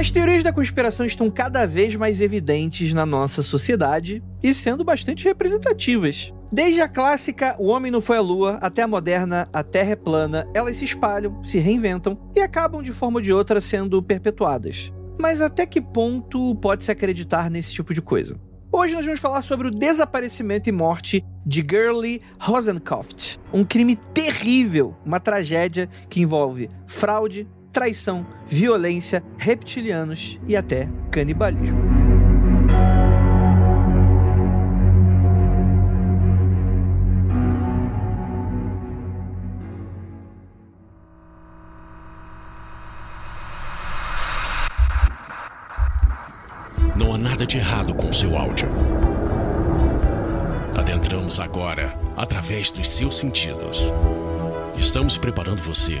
As teorias da conspiração estão cada vez mais evidentes na nossa sociedade e sendo bastante representativas. Desde a clássica O Homem Não Foi à Lua até a moderna A Terra é Plana, elas se espalham, se reinventam e acabam de forma ou de outra sendo perpetuadas. Mas até que ponto pode-se acreditar nesse tipo de coisa? Hoje nós vamos falar sobre o desaparecimento e morte de Gurley Rosenkopf, um crime terrível, uma tragédia que envolve fraude, traição, violência, reptilianos e até canibalismo. Não há nada de errado com seu áudio. Adentramos agora através dos seus sentidos. Estamos preparando você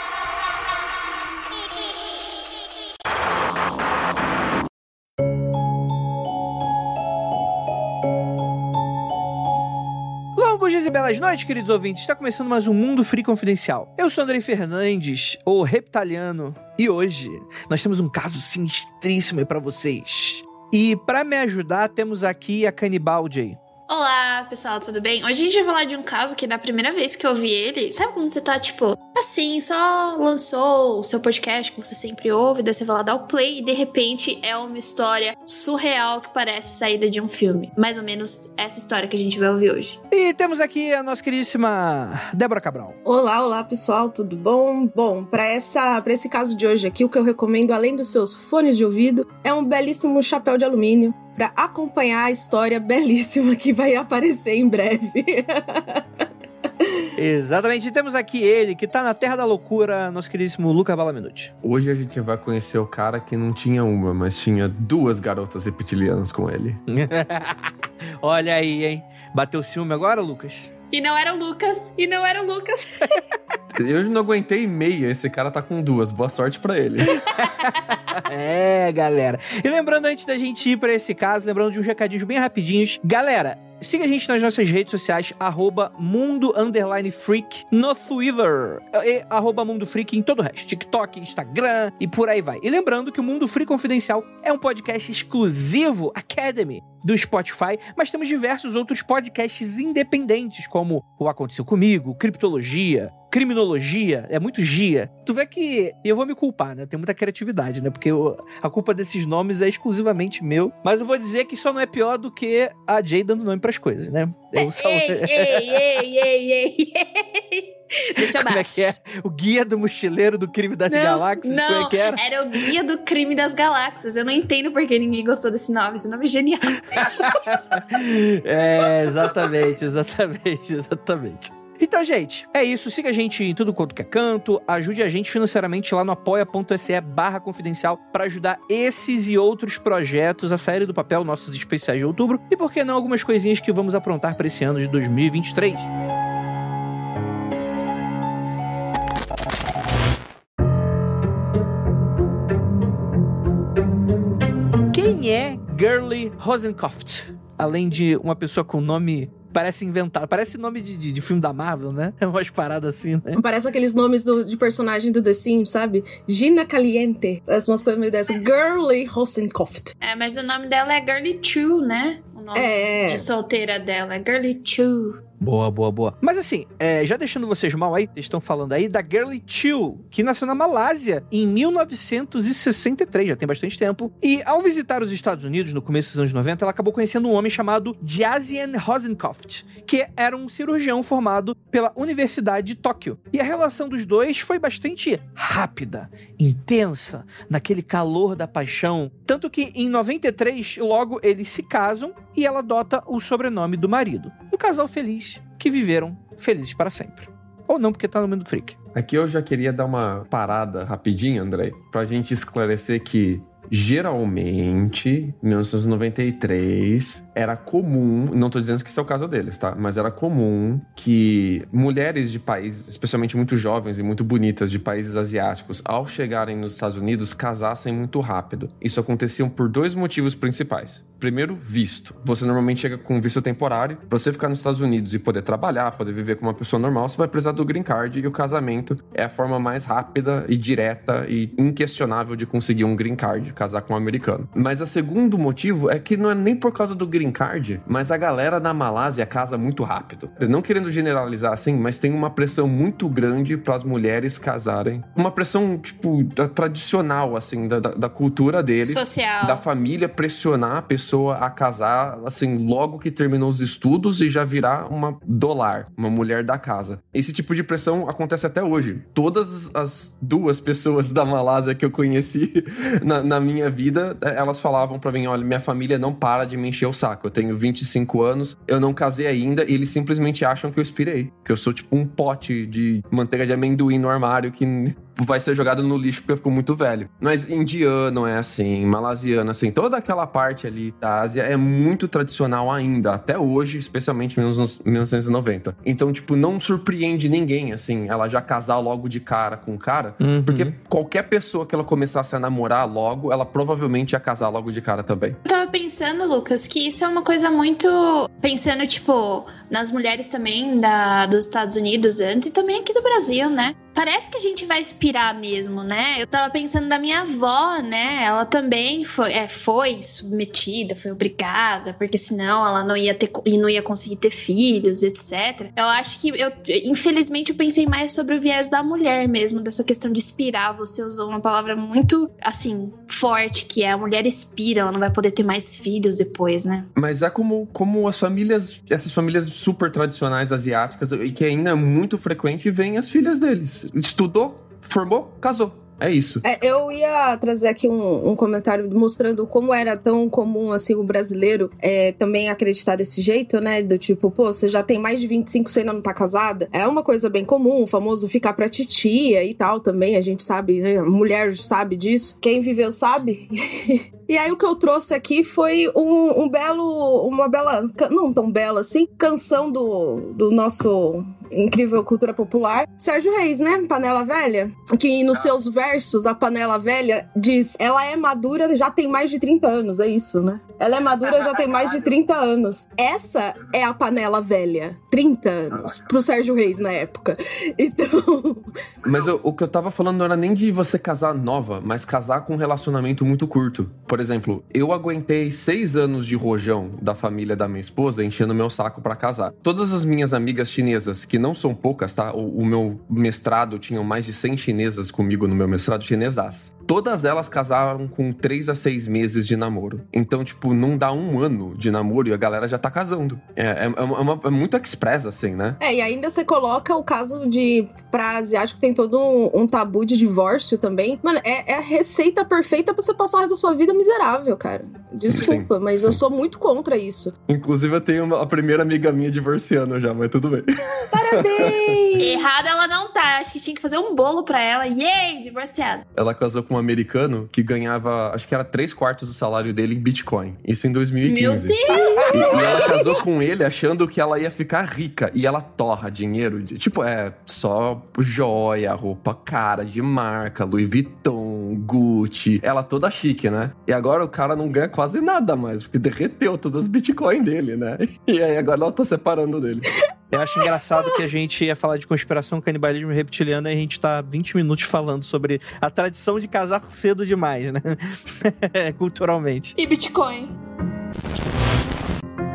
Belas noites, queridos ouvintes. Está começando mais um Mundo Free Confidencial. Eu sou Andrei Fernandes, o Reptaliano, e hoje nós temos um caso sinistríssimo para vocês. E para me ajudar, temos aqui a Canibal Jay. Olá, pessoal, tudo bem? Hoje a gente vai falar de um caso que da primeira vez que eu vi ele, sabe quando você tá, tipo, assim, só lançou o seu podcast que você sempre ouve, daí você vai lá dar o play e de repente é uma história surreal que parece saída de um filme. Mais ou menos essa história que a gente vai ouvir hoje. E temos aqui a nossa queridíssima Débora Cabral. Olá, olá, pessoal, tudo bom? Bom, para essa para esse caso de hoje aqui, o que eu recomendo além dos seus fones de ouvido é um belíssimo chapéu de alumínio para acompanhar a história belíssima que vai aparecer em breve. Exatamente, e temos aqui ele, que tá na Terra da Loucura, nosso queridíssimo Luca Balaminuti. Hoje a gente vai conhecer o cara que não tinha uma, mas tinha duas garotas reptilianas com ele. Olha aí, hein? Bateu ciúme agora, Lucas? E não era o Lucas. E não era o Lucas. Eu não aguentei meia. Esse cara tá com duas. Boa sorte para ele. é, galera. E lembrando, antes da gente ir para esse caso, lembrando de uns recadinhos bem rapidinhos. Galera, Siga a gente nas nossas redes sociais, arroba mundo underline freak no Twitter. E arroba mundo freak em todo o resto. TikTok, Instagram e por aí vai. E lembrando que o Mundo Freak Confidencial é um podcast exclusivo Academy do Spotify, mas temos diversos outros podcasts independentes, como O Aconteceu Comigo, Criptologia, criminologia, é muito gia. Tu vê que eu vou me culpar, né? Tem muita criatividade, né? Porque eu, a culpa desses nomes é exclusivamente meu. Mas eu vou dizer que só não é pior do que a Jay dando nome pras coisas, né? Eu ei, só... ei, ei, ei, ei, ei. Deixa eu Como é que é? O guia do mochileiro do crime das não, galáxias? Não, Como é era? era o guia do crime das galáxias. Eu não entendo por que ninguém gostou desse nome. Esse nome é genial. é, exatamente, exatamente, exatamente. Então, gente, é isso. Siga a gente em tudo quanto que é canto. Ajude a gente financeiramente lá no apoia.se barra confidencial para ajudar esses e outros projetos a saírem do papel, nossos especiais de outubro. E por que não algumas coisinhas que vamos aprontar para esse ano de 2023. Gurley Rosenkopf? Além de uma pessoa com nome Parece inventado. Parece nome de, de, de, filme da Marvel, né? É umas paradas assim, né? Parece aqueles nomes do, de personagem do The Sims, sabe? Gina Caliente. Parece umas coisas meio dessa. Girly Rosenkopf. É, mas o nome dela é Girly True, né? O nome é. de solteira dela é Girly True. Boa, boa, boa. Mas assim, é, já deixando vocês mal aí, estão falando aí da Girly Chiu, que nasceu na Malásia em 1963, já tem bastante tempo. E ao visitar os Estados Unidos no começo dos anos 90, ela acabou conhecendo um homem chamado Jazian Rosenkopf, que era um cirurgião formado pela Universidade de Tóquio. E a relação dos dois foi bastante rápida, intensa, naquele calor da paixão. Tanto que em 93, logo eles se casam e ela adota o sobrenome do marido. Um casal feliz que viveram felizes para sempre. Ou não, porque tá no mundo freak. Aqui eu já queria dar uma parada rapidinho, André, pra gente esclarecer que geralmente, 1993, era comum, não tô dizendo que isso é o caso deles, tá? Mas era comum que mulheres de países, especialmente muito jovens e muito bonitas de países asiáticos, ao chegarem nos Estados Unidos, casassem muito rápido. Isso acontecia por dois motivos principais. Primeiro, visto. Você normalmente chega com visto temporário. Pra você ficar nos Estados Unidos e poder trabalhar, poder viver como uma pessoa normal, você vai precisar do green card e o casamento é a forma mais rápida e direta e inquestionável de conseguir um green card, casar com um americano. Mas o segundo motivo é que não é nem por causa do green card, mas a galera na Malásia casa muito rápido. Não querendo generalizar assim, mas tem uma pressão muito grande para as mulheres casarem. Uma pressão, tipo, tradicional, assim, da, da, da cultura deles. Social. Da família pressionar a pessoa a casar, assim, logo que terminou os estudos e já virar uma dolar, uma mulher da casa. Esse tipo de pressão acontece até hoje. Todas as duas pessoas da Malásia que eu conheci na, na minha vida, eh, elas falavam para mim: olha, minha família não para de me encher o saco. Eu tenho 25 anos, eu não casei ainda, e eles simplesmente acham que eu expirei. Que eu sou tipo um pote de manteiga de amendoim no armário que vai ser jogado no lixo porque ficou muito velho. Mas indiano é assim, malasiano, assim, toda aquela parte ali da Ásia é muito tradicional ainda, até hoje, especialmente nos 1990. Então, tipo, não surpreende ninguém, assim, ela já casar logo de cara com o cara, Uhum. porque qualquer pessoa que ela começasse a namorar logo, ela provavelmente ia casar logo de cara também. Eu tava pensando, Lucas, que isso é uma coisa muito. Pensando, tipo, nas mulheres também da, dos Estados Unidos antes e também aqui do Brasil, né? Parece que a gente vai inspirar mesmo, né? Eu tava pensando da minha avó, né? Ela também foi, é, foi submetida, foi obrigada, porque senão ela não ia ter e não ia conseguir ter filhos, etc. Eu acho que eu, infelizmente, eu pensei mais sobre o viés da mulher mesmo, dessa questão de inspirar. Você usou uma palavra muito, assim, forte, que é a mulher inspira, ela não vai poder ter mais filhos depois, né? Mas é como, como as famílias, essas famílias super tradicionais asiáticas, e que ainda é muito frequente, vêm as filhas deles. Estudou, formou, casou. É isso. É, eu ia trazer aqui um, um comentário mostrando como era tão comum assim o brasileiro é, também acreditar desse jeito, né? Do tipo, pô, você já tem mais de 25, você ainda não tá casada. É uma coisa bem comum, o famoso ficar pra titia e tal também, a gente sabe, né? Mulher sabe disso. Quem viveu sabe. E aí o que eu trouxe aqui foi um, um belo, uma bela, não tão bela assim, canção do, do nosso incrível cultura popular, Sérgio Reis, né? Panela Velha, que nos seus versos a Panela Velha diz: "Ela é madura, já tem mais de 30 anos", é isso, né? Ela é madura, já tem mais de 30 anos. Essa é a Panela Velha, 30 anos pro Sérgio Reis na época. Então, Mas eu- o que eu tava falando não era nem de você casar nova, mas casar com um relacionamento muito curto. Por exemplo, eu aguentei seis anos de rojão da família da minha esposa enchendo meu saco pra casar. Todas as minhas amigas chinesas, que não são poucas, tá? O, o meu mestrado tinham mais de 100 chinesas comigo no meu mestrado chinesas. Todas elas casaram com três a seis meses de namoro. Então, tipo, não dá um ano de namoro e a galera já tá casando. É, é, é uma- é muito express, assim, né? É, e ainda você coloca o caso de. Pra asiático tem todo um, um tabu de divórcio também. Mano, é, é a receita perfeita pra você passar o resto da sua vida miserável, cara. Desculpa, mas eu sim. sou muito contra isso. Inclusive, eu tenho uma- a primeira amiga minha divorciando já, mas tudo bem. Parabéns! Errada ela não tá. Acho que tinha que fazer um bolo pra ela. Yay, divorciada. Ela casou com um americano que ganhava, acho que era três quartos do salário dele em Bitcoin. Isso em 2015. Meu Deus! E, e ela casou com ele achando que ela ia ficar rica. E ela torra dinheiro. De, tipo, é só joia, roupa cara, de marca, Louis Vuitton, Gucci. Ela toda chique, né? E agora o cara não ganha quase nada mais, porque derreteu todas as Bitcoin dele, né? E aí agora ela tá separando dele. Eu acho engraçado que a gente ia falar de conspiração, canibalismo e reptiliano e a gente tá 20 minutos falando sobre a tradição de casar cedo demais, né? Culturalmente. E Bitcoin?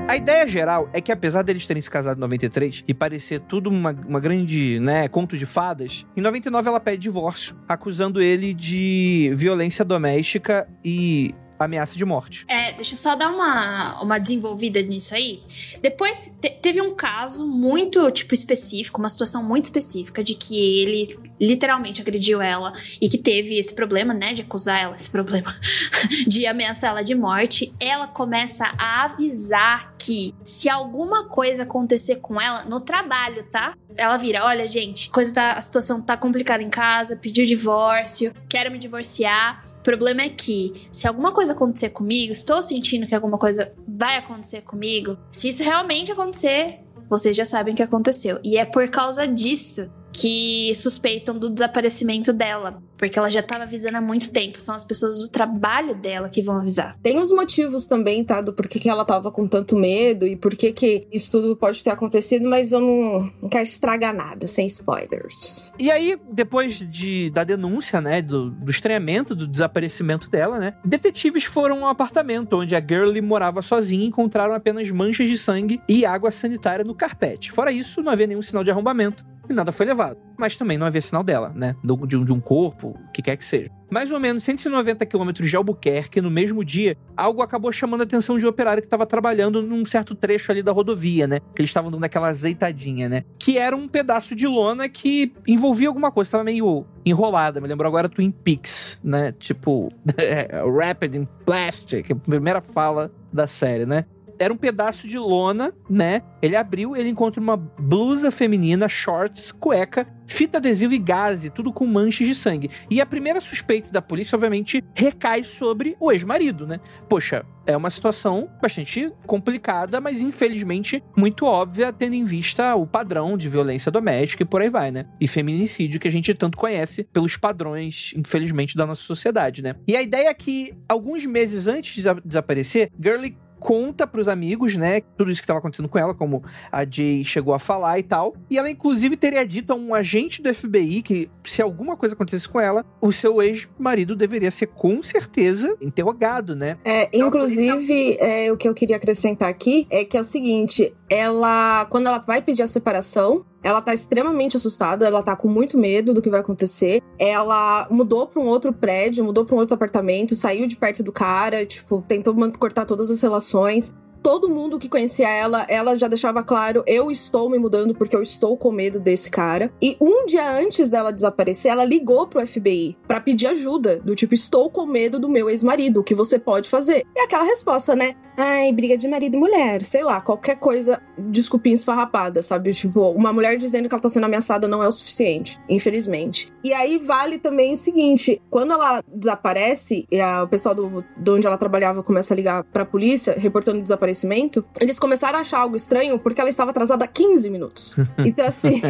A ideia geral é que apesar deles terem se casado em 93 e parecer tudo uma, uma grande, né, conto de fadas, em 99 ela pede divórcio, acusando ele de violência doméstica e ameaça de morte. É, deixa eu só dar uma, uma desenvolvida nisso aí. Depois te- teve um caso muito, tipo, específico, uma situação muito específica de que ele literalmente agrediu ela e que teve esse problema, né, de acusar ela, esse problema de ameaçar ela de morte. Ela começa a avisar que se alguma coisa acontecer com ela no trabalho, tá? Ela vira, olha, gente, coisa tá, a situação tá complicada em casa, pediu divórcio, quero me divorciar. Problema é que, se alguma coisa acontecer comigo, estou sentindo que alguma coisa vai acontecer comigo, se isso realmente acontecer, vocês já sabem o que aconteceu. E é por causa disso que suspeitam do desaparecimento dela. Porque ela já estava avisando há muito tempo. São as pessoas do trabalho dela que vão avisar. Tem os motivos também, tá? Do porquê que ela tava com tanto medo e por que que isso tudo pode ter acontecido, mas eu não, não quero estragar nada, sem spoilers. E aí, depois de, da denúncia, né, do, do estranhamento, do desaparecimento dela, né, detetives foram ao apartamento onde a Girlie morava sozinha e encontraram apenas manchas de sangue e água sanitária no carpete. Fora isso, não havia nenhum sinal de arrombamento e nada foi levado. Mas também não havia sinal dela, né? De um, de um corpo, o que quer que seja. Mais ou menos 190 quilômetros de Albuquerque, no mesmo dia, algo acabou chamando a atenção de um operário que estava trabalhando num certo trecho ali da rodovia, né? Que eles estavam dando aquela azeitadinha, né? Que era um pedaço de lona que envolvia alguma coisa, estava meio enrolada. Me lembrou agora Twin Peaks, né? Tipo, Rapid in Plastic, a primeira fala da série, né? Era um pedaço de lona, né? Ele abriu, ele encontra uma blusa feminina, shorts, cueca, fita adesiva e gaze, tudo com manchas de sangue. E a primeira suspeita da polícia, obviamente, recai sobre o ex-marido, né? Poxa, é uma situação bastante complicada, mas infelizmente muito óbvia, tendo em vista o padrão de violência doméstica e por aí vai, né? E feminicídio que a gente tanto conhece pelos padrões, infelizmente, da nossa sociedade, né? E a ideia é que, alguns meses antes de desaparecer, Gurley conta pros amigos, né, tudo isso que estava acontecendo com ela, como a Jay chegou a falar e tal. E ela, inclusive, teria dito a um agente do FBI que, se alguma coisa acontecesse com ela, o seu ex-marido deveria ser, com certeza, interrogado, né? É, inclusive, é, o que eu queria acrescentar aqui é que é o seguinte: ela, quando ela vai pedir a separação, ela tá extremamente assustada, ela tá com muito medo do que vai acontecer. Ela mudou para um outro prédio, mudou para um outro apartamento, saiu de perto do cara, tipo, tentou cortar todas as relações todo mundo que conhecia ela, ela já deixava claro: eu estou me mudando porque eu estou com medo desse cara. E um dia antes dela desaparecer, ela ligou pro FBI para pedir ajuda, do tipo: estou com medo do meu ex-marido, o que você pode fazer? E aquela resposta, né? Ai, briga de marido e mulher, sei lá, qualquer coisa, desculpinha esfarrapada, sabe? Tipo, uma mulher dizendo que ela tá sendo ameaçada não é o suficiente, infelizmente. E aí vale também o seguinte: quando ela desaparece, e a, o pessoal do, de onde ela trabalhava começa a ligar pra polícia, reportando o desaparecimento eles começaram a achar algo estranho porque ela estava atrasada 15 minutos. Então, assim,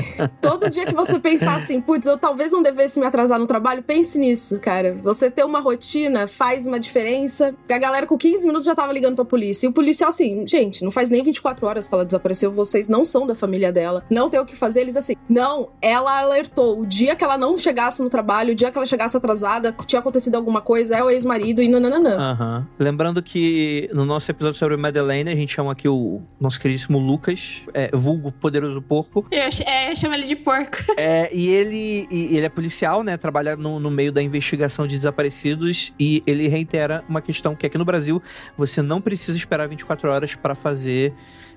todo dia que você pensar assim, putz, eu talvez não devesse me atrasar no trabalho, pense nisso, cara. Você ter uma rotina faz uma diferença. A galera com 15 minutos já tava ligando pra polícia. E o policial, assim, gente, não faz nem 24 horas que ela desapareceu, vocês não são da família dela, não tem o que fazer. Eles, assim, não, ela alertou. O dia que ela não chegasse no trabalho, o dia que ela chegasse atrasada, tinha acontecido alguma coisa, é o ex-marido e nananã. Uhum. Lembrando que no nosso episódio sobre Madeleine, Lane, a gente chama aqui o nosso queridíssimo Lucas, é, vulgo Poderoso Porco. Eu, é, eu chamo ele de porco. É, e ele, e, ele é policial, né? Trabalha no, no meio da investigação de desaparecidos e ele reitera uma questão que aqui no Brasil você não precisa esperar 24 horas para fazer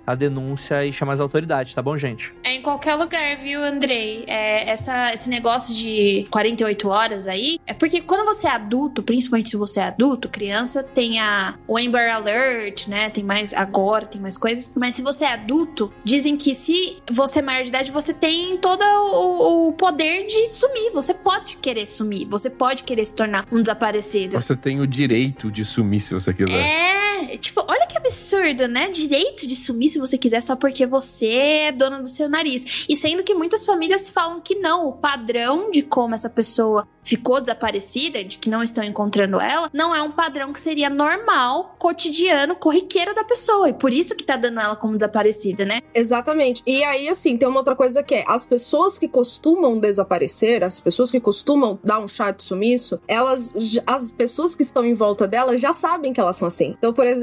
a denúncia e chamar as autoridades, tá bom, gente? É em qualquer lugar, viu, Andrei? É, essa, esse negócio de 48 horas aí, é porque quando você é adulto, principalmente se você é adulto, criança, tem a, o Amber Alert, né? Tem mais agora, tem mais coisas. Mas se você é adulto, dizem que se você é maior de idade, você tem todo o, o poder de sumir. Você pode querer sumir. Você pode querer se tornar um desaparecido. Você tem o direito de sumir se você quiser. É, tipo, olha que absurdo, né? Direito de sumir se se você quiser só porque você é dona do seu nariz. E sendo que muitas famílias falam que não, o padrão de como essa pessoa ficou desaparecida, de que não estão encontrando ela, não é um padrão que seria normal, cotidiano, corriqueiro da pessoa. E por isso que tá dando ela como desaparecida, né? Exatamente. E aí, assim, tem uma outra coisa que é: as pessoas que costumam desaparecer, as pessoas que costumam dar um chá de sumiço, elas, as pessoas que estão em volta dela já sabem que elas são assim. Então, por exemplo,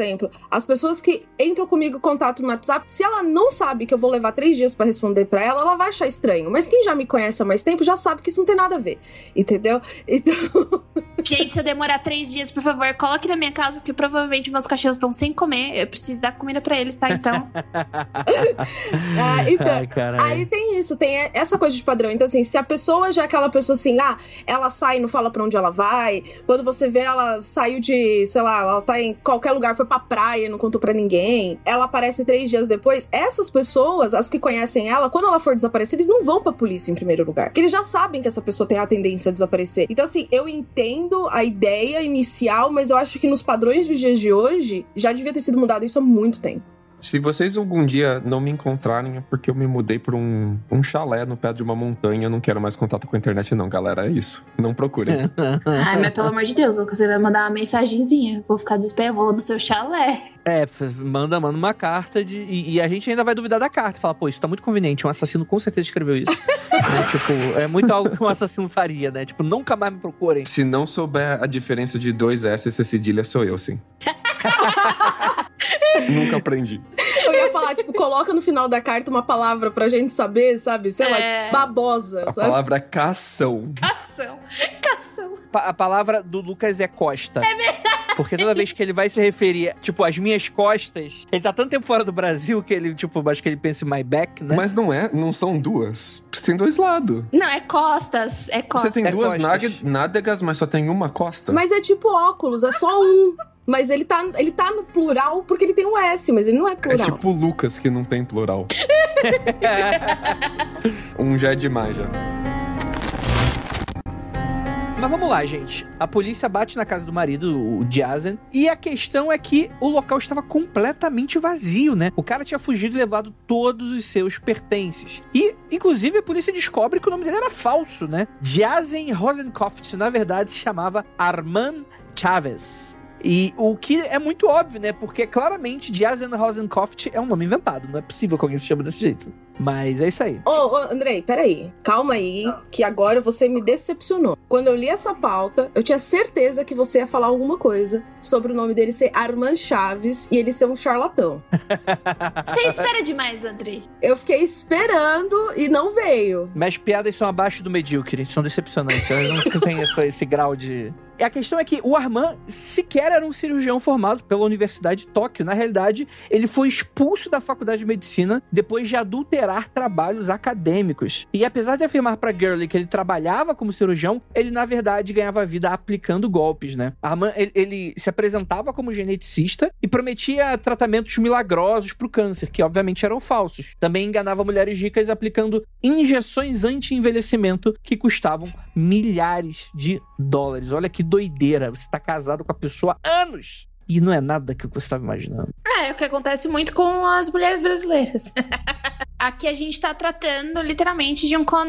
as pessoas que entram comigo em contato no WhatsApp, se ela não sabe que eu vou levar três dias para responder para ela, ela vai achar estranho. Mas quem já me conhece há mais tempo já sabe que isso não tem nada a ver. Entendeu? Então. Gente, se eu demorar três dias, por favor, coloque na minha casa, porque provavelmente meus cachorros estão sem comer. Eu preciso dar comida para eles, tá? Então. ah, então Ai, aí tem isso, tem essa coisa de padrão. Então, assim, se a pessoa já é aquela pessoa assim, ah, ela sai e não fala pra onde ela vai. Quando você vê ela saiu de, sei lá, ela tá em qualquer lugar, foi pra praia, não contou para ninguém. Ela aparece três dias depois. Essas pessoas, as que conhecem ela, quando ela for desaparecer, eles não vão pra polícia em primeiro lugar. Porque eles já sabem que essa pessoa tem a tendência a desaparecer. Então, assim, eu entendo a ideia inicial, mas eu acho que nos padrões dos dias de hoje já devia ter sido mudado isso há muito tempo. Se vocês algum dia não me encontrarem, é porque eu me mudei pra um, um chalé no pé de uma montanha. Eu não quero mais contato com a internet, não, galera. É isso. Não procurem. Ai, mas pelo amor de Deus, Lucas, você vai mandar uma mensagenzinha. Vou ficar desesperado, vou lá no seu chalé. É, manda, manda uma carta de. E, e a gente ainda vai duvidar da carta. Fala, pô, isso tá muito conveniente. Um assassino com certeza escreveu isso. Né, Tipo, é muito algo que um assassino faria, né? Tipo, nunca mais me procurem. Se não souber a diferença de dois S e C cedilha, sou eu, sim. Nunca aprendi. Eu ia falar, tipo, coloca no final da carta uma palavra pra gente saber, sabe? Sei É. lá, babosa, A sabe? palavra cação. Cação. Cação. Pa- a palavra do Lucas é costa. É verdade. Porque toda vez que ele vai se referir, tipo, as minhas costas, ele tá tanto tempo fora do Brasil que ele, tipo, acho que ele pensa em my back, né? Mas não é, não são duas. Tem dois lados. Não, é costas. É Você costas. tem É duas costas. nádegas, mas só tem uma costa. Mas é tipo óculos, é só um. Mas ele tá, ele tá no plural porque ele tem um S, mas ele não é É plural. tipo Lucas, que não tem plural. um já é demais, já. Mas vamos lá, gente. A polícia bate na casa do marido, o Jazen, e a questão é que o local estava completamente vazio, né? O cara tinha fugido e levado todos os seus pertences. E, inclusive, a polícia descobre que o nome dele era falso, né? Jazen Rosenkopf, na verdade, se chamava Armand Chavez. E o que é muito óbvio, né? Porque claramente Jazen Rosenkopf é um nome inventado. Não é possível que alguém se chame desse jeito. Mas é isso aí. Ô, ô, Andrei, peraí. Calma aí, que agora você me decepcionou. Quando eu li essa pauta, eu tinha certeza que você ia falar alguma coisa sobre o nome dele ser Armand Chaves e ele ser um charlatão. Você espera demais, Andrei. Eu fiquei esperando e não veio. Minhas piadas são abaixo do medíocre, são decepcionantes. Elas não têm essa- esse grau de. A questão é que o Armand sequer era um cirurgião formado pela Universidade de Tóquio. Na realidade, ele foi expulso da faculdade de medicina depois de adulterar trabalhos acadêmicos. E apesar de afirmar pra Gurley que ele trabalhava como cirurgião, ele na verdade ganhava vida aplicando golpes, né? Armand, ele, ele se apresentava como geneticista e prometia tratamentos milagrosos pro câncer, que obviamente eram falsos. Também enganava mulheres ricas aplicando injeções anti-envelhecimento que custavam milhares de dólares. Olha que doideira. Você tá casado com a pessoa há anos. E não é nada que você estava imaginando. É, é o que acontece muito com as mulheres brasileiras. Aqui a gente tá tratando literalmente de um con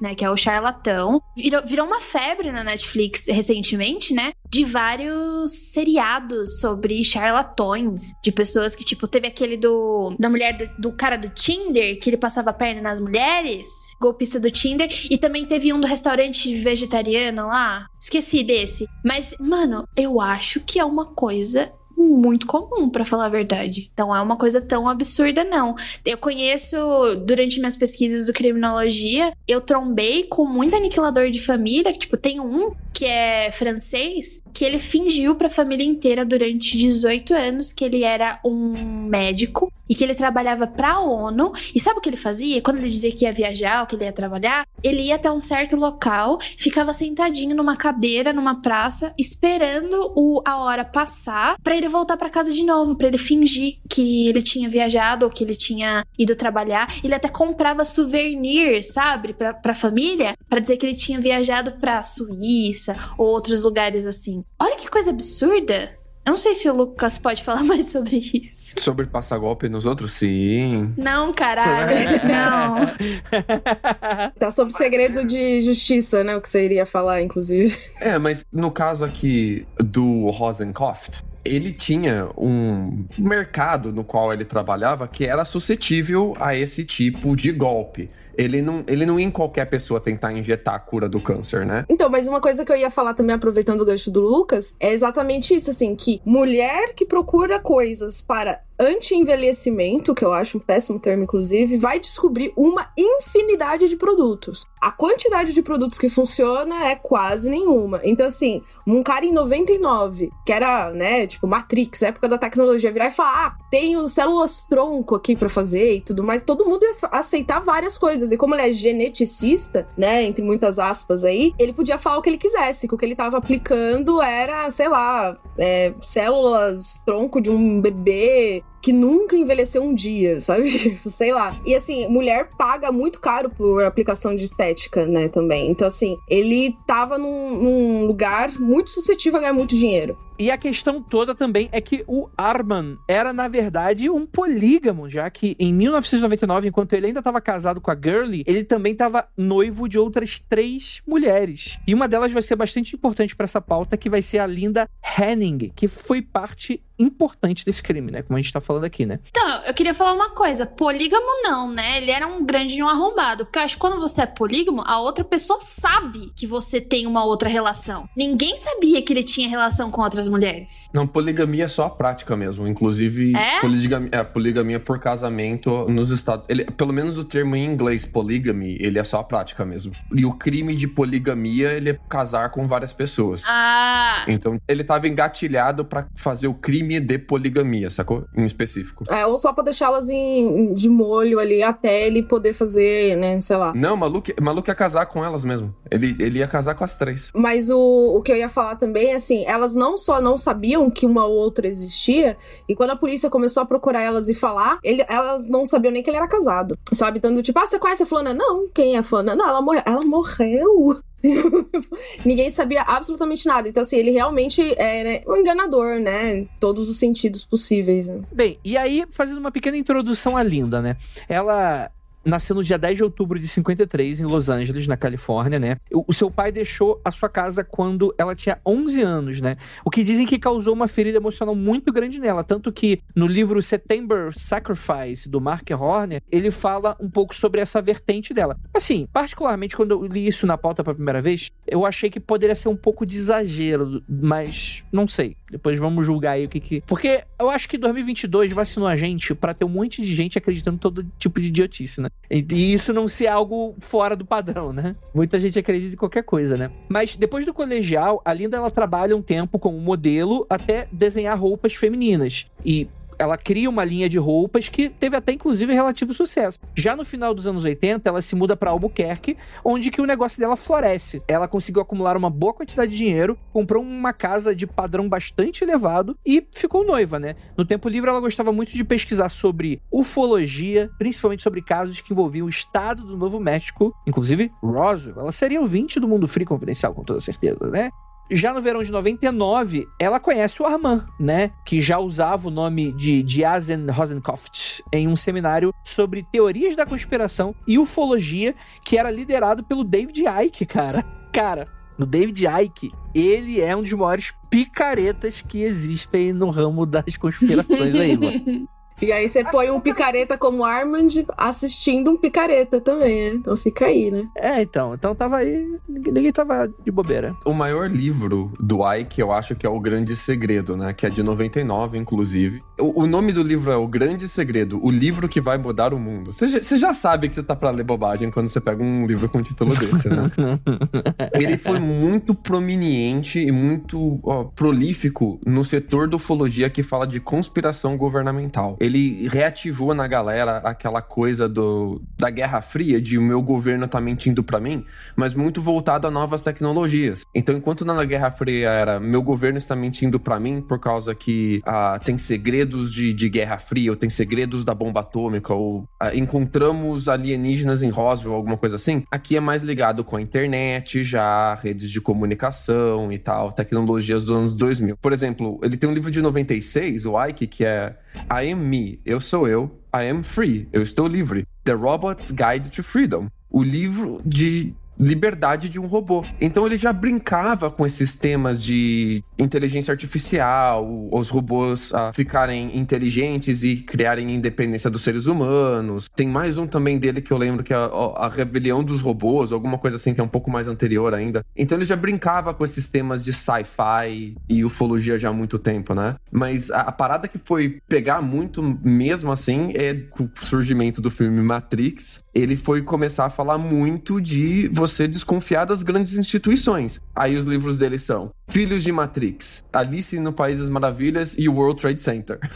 né? Que é o charlatão. Virou, virou uma febre na Netflix recentemente, né? De vários seriados sobre charlatões. De pessoas que, tipo, teve aquele do. Da mulher do, do cara do Tinder, que ele passava a perna nas mulheres. Golpista do Tinder. E também teve um do restaurante vegetariano lá. Esqueci desse. Mas, mano, eu acho que é uma coisa muito comum, pra falar a verdade. Não é uma coisa tão absurda, não. Eu conheço, durante minhas pesquisas do criminologia, eu trombei com muito aniquilador de família. que, Tipo, tem um que é francês, que ele fingiu pra família inteira durante 18 anos que ele era um médico e que ele trabalhava pra ONU. E sabe o que ele fazia? Quando ele dizia que ia viajar ou que ele ia trabalhar, ele ia até um certo local, ficava sentadinho numa cadeira, numa praça, esperando o, a hora passar pra ele voltar pra casa de novo, pra ele fingir que ele tinha viajado ou que ele tinha ido trabalhar. Ele até comprava souvenir, sabe, pra, pra família, pra dizer que ele tinha viajado pra Suíça ou outros lugares assim. Olha que coisa absurda. Eu não sei se o Lucas pode falar mais sobre isso. Sobre passar golpe nos outros? Sim. Não, caralho. Não. Tá sob segredo de justiça, né? O que você iria falar, inclusive. É, mas no caso aqui do Rosenkopf, ele tinha um mercado no qual ele trabalhava que era suscetível a esse tipo de golpe. Ele não, ele não ia em qualquer pessoa tentar injetar a cura do câncer, né? Então, mas uma coisa que eu ia falar também, aproveitando o gancho do Lucas, é exatamente isso, assim, que mulher que procura coisas para anti-envelhecimento, que eu acho um péssimo termo, inclusive, vai descobrir uma infinidade de produtos. A quantidade de produtos que funciona é quase nenhuma. Então, assim, um cara em 99, que era, né, tipo, Matrix, época da tecnologia, virar e falar, ah, tenho células tronco aqui pra fazer e tudo mais, todo mundo ia aceitar várias coisas. coisas. E como ele é geneticista, né, entre muitas aspas aí, ele podia falar o que ele quisesse, que o que ele tava aplicando era, sei lá, é, células, tronco de um bebê, que nunca envelheceu um dia, sabe? Sei lá. E assim, mulher paga muito caro por aplicação de estética, né, também. Então, assim, ele tava num, num lugar muito suscetível a ganhar muito dinheiro. E a questão toda também é que o Arman era, na verdade, um polígamo, já que em 1999, enquanto ele ainda estava casado com a Girlie, ele também estava noivo de outras três mulheres. E uma delas vai ser bastante importante para essa pauta, que vai ser a Linda Henning, que foi parte importante desse crime, né? Como a gente tá falando aqui, né? Então, eu queria falar uma coisa. Polígamo não, né? Ele era um grande de um arrombado. Porque eu acho que quando você é polígamo, a outra pessoa sabe que você tem uma outra relação. Ninguém sabia que ele tinha relação com outras mulheres. Não, poligamia é só a prática mesmo. Inclusive, É? poligamia, é, poligamia por casamento nos Estados ele Pelo menos o termo em inglês, polygamy, ele é só a prática mesmo. E o crime de poligamia, ele é casar com várias pessoas. Ah. Então, ele tava engatilhado pra fazer o crime de poligamia, sacou? Em específico. É, ou só pra deixá-las em, de molho ali até ele poder fazer, né, sei lá. Não, maluco, maluco ia casar com elas mesmo. Ele, ele ia casar com as três. Mas o, o que eu ia falar também é assim, elas não só não sabiam que uma ou outra existia, e quando a polícia começou a procurar elas e falar, ele- elas não sabiam nem que ele era casado. Sabe? Então, tipo, ah, você conhece a fulana? Não, quem é a fulana? Não, ela morreu. Ela morreu. Ninguém sabia absolutamente nada. Então, assim, ele realmente era um enganador, né? Em todos os sentidos possíveis. né? Bem, e aí, fazendo uma pequena introdução à Linda, né? Ela nasceu no dia 10 de outubro de 53, em Los Angeles, na Califórnia, né? O, seu pai deixou a sua casa quando ela tinha 11 anos, né? O que dizem que causou uma ferida emocional muito grande nela. Tanto que no livro September Sacrifice, do Mark Horner, ele fala um pouco sobre essa vertente dela. Assim, particularmente quando eu li isso na pauta pela primeira vez, eu achei que poderia ser um pouco de exagero, mas não sei. Depois vamos julgar aí o que que... Porque eu acho que 2022 vacinou a gente pra ter um monte de gente acreditando em todo tipo de idiotice, né? E isso não ser algo fora do padrão, né? Muita gente acredita em qualquer coisa, né? Mas depois do colegial, a Linda ela trabalha um tempo como modelo até desenhar roupas femininas. E ela cria uma linha de roupas que teve até inclusive relativo sucesso. Já no final dos anos 80, ela se muda para Albuquerque, onde que o negócio dela floresce. Ela conseguiu acumular uma boa quantidade de dinheiro, comprou uma casa de padrão bastante elevado e ficou noiva, né? No tempo livre ela gostava muito de pesquisar sobre ufologia, principalmente sobre casos que envolviam o estado do Novo México, inclusive Roswell. Ela seria ouvinte do Mundo Free Confidencial, com toda certeza, né? Já no verão de 99, ela conhece o Armand, né? Que já usava o nome de Diazen Rosenkopf em um seminário sobre teorias da conspiração e ufologia que era liderado pelo David Icke, cara. Cara, o David Icke, ele é um dos maiores picaretas que existem no ramo das conspirações aí, mano. E aí você põe um picareta como Armand assistindo um picareta também, né? Então fica aí, né? É, então. Então tava aí. Ninguém tava de bobeira. O maior livro do Ike, eu acho que é O Grande Segredo, né? Que é de 99, inclusive. O, o nome do livro é O Grande Segredo, o livro que vai mudar o mundo. Você já, você já sabe que você tá pra ler bobagem quando você pega um livro com um título desse, né? Ele foi muito prominente e muito ó, prolífico no setor da ufologia que fala de conspiração governamental. Ele reativou na galera aquela coisa do, da Guerra Fria, de o meu governo tá mentindo pra mim, mas muito voltado a novas tecnologias. Então, enquanto na Guerra Fria era meu governo está mentindo pra mim por causa que ah, tem segredos de, de Guerra Fria, ou tem segredos da bomba atômica, ou ah, encontramos alienígenas em Roswell, alguma coisa assim, aqui é mais ligado com a internet já, redes de comunicação e tal, tecnologias dos anos 2000. Por exemplo, ele tem um livro de 96, o Ike, que é I am me, eu sou eu, I am free, eu estou livre. The Robot's Guide to Freedom. O livro de liberdade de um robô. Então ele já brincava com esses temas de inteligência artificial, os robôs ah, ficarem inteligentes e criarem independência dos seres humanos. Tem mais um também dele que eu lembro que é a, a rebelião dos robôs, alguma coisa assim que é um pouco mais anterior ainda. Então ele já brincava com esses temas de sci-fi e ufologia já há muito tempo, né? Mas a, a parada que foi pegar muito mesmo assim é com o surgimento do filme Matrix. Ele foi começar a falar muito de você desconfiar das grandes instituições. Aí os livros dele são Filhos de Matrix, Alice no País das Maravilhas e o World Trade Center.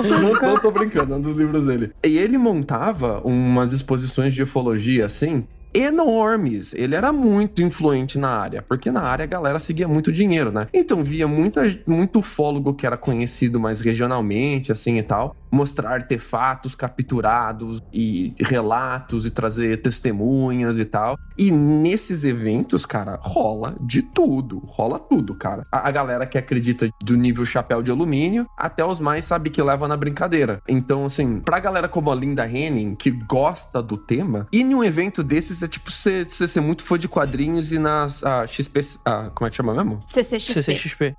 Não, não tô brincando, é um dos livros dele. E ele montava umas exposições de ufologia, assim, enormes. Ele era muito influente na área, porque na área a galera seguia muito dinheiro, né? Então via muita, muito ufólogo que era conhecido mais regionalmente, assim e tal, mostrar artefatos capturados e relatos e trazer testemunhas e tal. E nesses eventos, cara, rola de tudo. Rola tudo, cara. A, a galera que acredita do nível chapéu de alumínio até os mais sabe que leva na brincadeira. Então, assim, pra galera como a Linda Henning, que gosta do tema, e em um evento desses é tipo você ser muito fã de quadrinhos e nas a, XP. A, como é que chama mesmo? CCXP. CCXP.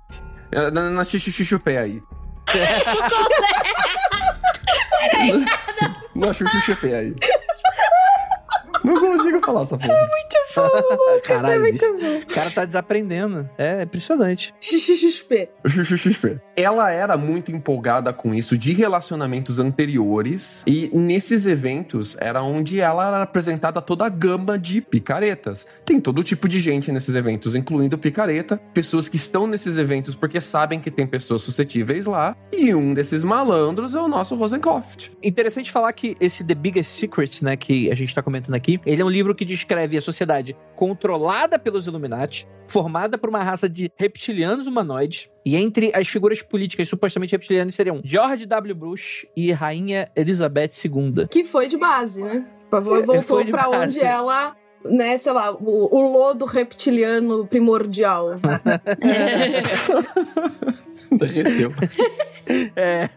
É, Na, na XXXP aí. Na XXXP aí. Não consigo falar essa porra. É bicho. muito bom. o cara tá desaprendendo. É impressionante. XXXP. XXXP. Ela era muito empolgada com isso de relacionamentos anteriores e nesses eventos era onde ela era apresentada toda a gama de picaretas. Tem todo tipo de gente nesses eventos, incluindo picareta, pessoas que estão nesses eventos porque sabem que tem pessoas suscetíveis lá, e um desses malandros é o nosso Rosenkopf. Interessante falar que esse The Biggest Secret, né, que a gente tá comentando aqui, ele é um livro que descreve a sociedade controlada pelos Illuminati, formada por uma raça de reptilianos humanoides, e entre as figuras políticas supostamente reptilianas seriam George W. Bush e Rainha Elizabeth II. Que foi de base, né? Voltou base. onde ela, né, sei lá, o, o lodo reptiliano primordial. Derreteu. É.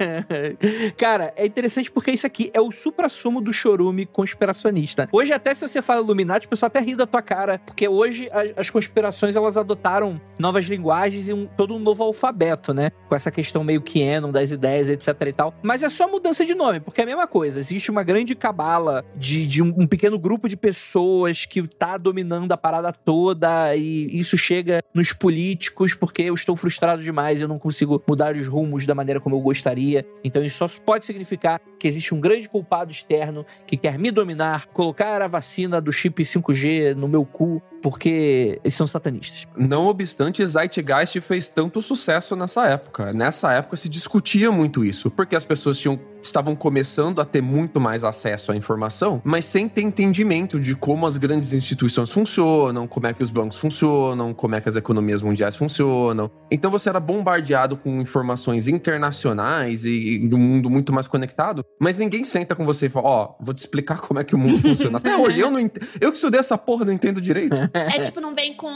Cara, é interessante porque isso aqui é o supra-sumo do chorume conspiracionista. Hoje, até se você fala Illuminati, o pessoal até ri da tua cara, porque hoje a- as conspirações elas adotaram novas linguagens e um- todo um novo alfabeto, né? Com essa questão meio canon das ideias, etc e tal. Mas é só mudança de nome, porque é a mesma coisa. Existe uma grande cabala de, de um, um pequeno grupo de pessoas que tá dominando a parada toda e isso chega nos políticos porque eu estou frustrado demais eu não consigo mudar os rumos da maneira como eu gostaria. Então isso só pode significar que existe um grande culpado externo que quer me dominar, colocar a vacina do chip 5G no meu cu, porque eles são satanistas. Não obstante, Zeitgeist fez tanto sucesso nessa época. Nessa época se discutia muito isso, porque as pessoas tinham, estavam começando a ter muito mais acesso à informação, mas sem ter entendimento de como as grandes instituições funcionam, como é que os bancos funcionam, como é que as economias mundiais funcionam. Então você era bombardeado com informações internacionais e de um mundo muito mais conectado, mas ninguém senta com você e fala: Ó, vou te explicar como é que o mundo funciona. Até hoje eu não ent... Eu que estudei essa porra não entendo direito. É tipo, não vem com.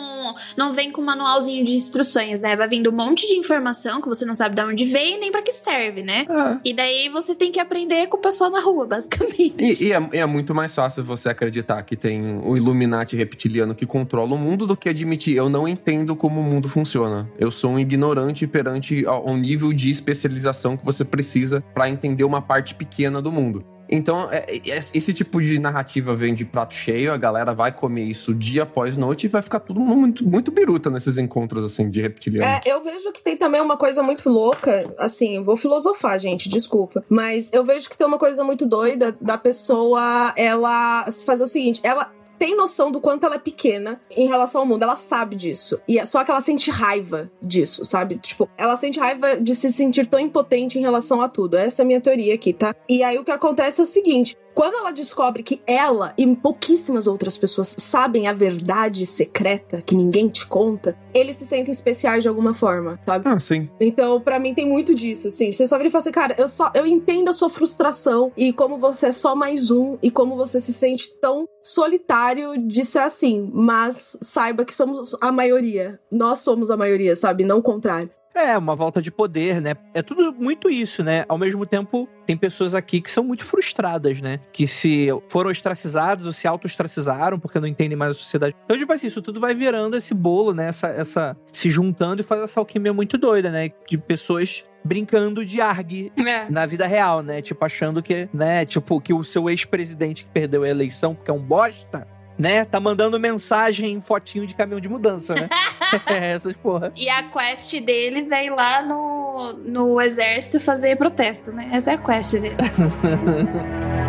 Não vem com manualzinho de instruções, né? Vai vindo um monte de informação que você não sabe de onde vem nem pra que serve, né? É. E daí você tem que aprender com o pessoal na rua, basicamente. E, e é, é muito mais fácil você acreditar que tem o Illuminati reptiliano que controla o mundo do que admitir eu não entendo como o mundo funciona. Eu sou um ignorante perante ao, ao nível de especialização que você precisa pra entender uma parte pequena do mundo. Então, é- é- esse tipo de narrativa vem de prato cheio, a galera vai comer isso dia após noite e vai ficar tudo muito, muito biruta nesses encontros, assim, de reptiliano. É, eu vejo que tem também uma coisa muito louca, assim, vou filosofar, gente, desculpa. Mas eu vejo que tem uma coisa muito doida da pessoa, ela fazer o seguinte, ela tem noção do quanto ela é pequena em relação ao mundo, ela sabe disso. E é só que ela sente raiva disso, sabe? Tipo, ela sente raiva de se sentir tão impotente em relação a tudo. Essa é a minha teoria aqui, tá? E aí o que acontece é o seguinte, quando ela descobre que ela e pouquíssimas outras pessoas sabem a verdade secreta que ninguém te conta, eles se sentem especiais de alguma forma, sabe? Ah, sim. Então, pra mim tem muito disso, assim. Você só vira e fala assim, cara, eu só eu entendo a sua frustração e como você é só mais um e como você se sente tão solitário de ser assim, mas saiba que somos a maioria. Nós somos a maioria, sabe? Não o contrário. É, uma volta de poder, né? É tudo muito isso, né? Ao mesmo tempo, tem pessoas aqui que são muito frustradas, né? Que se foram ostracizados ou se auto-ostracizaram porque não entendem mais a sociedade. Então, tipo assim, isso tudo vai virando esse bolo, né? Essa, essa, se juntando e faz essa alquimia muito doida, né? De pessoas brincando de argue É. na vida real, né? Tipo, achando que, né? Tipo, que o seu ex-presidente que perdeu a eleição porque é um bosta, né? Tá mandando mensagem em fotinho de caminhão de mudança, né? é, essas porra. E a quest deles é ir lá no, no exército fazer protesto, né? Essa é a quest deles.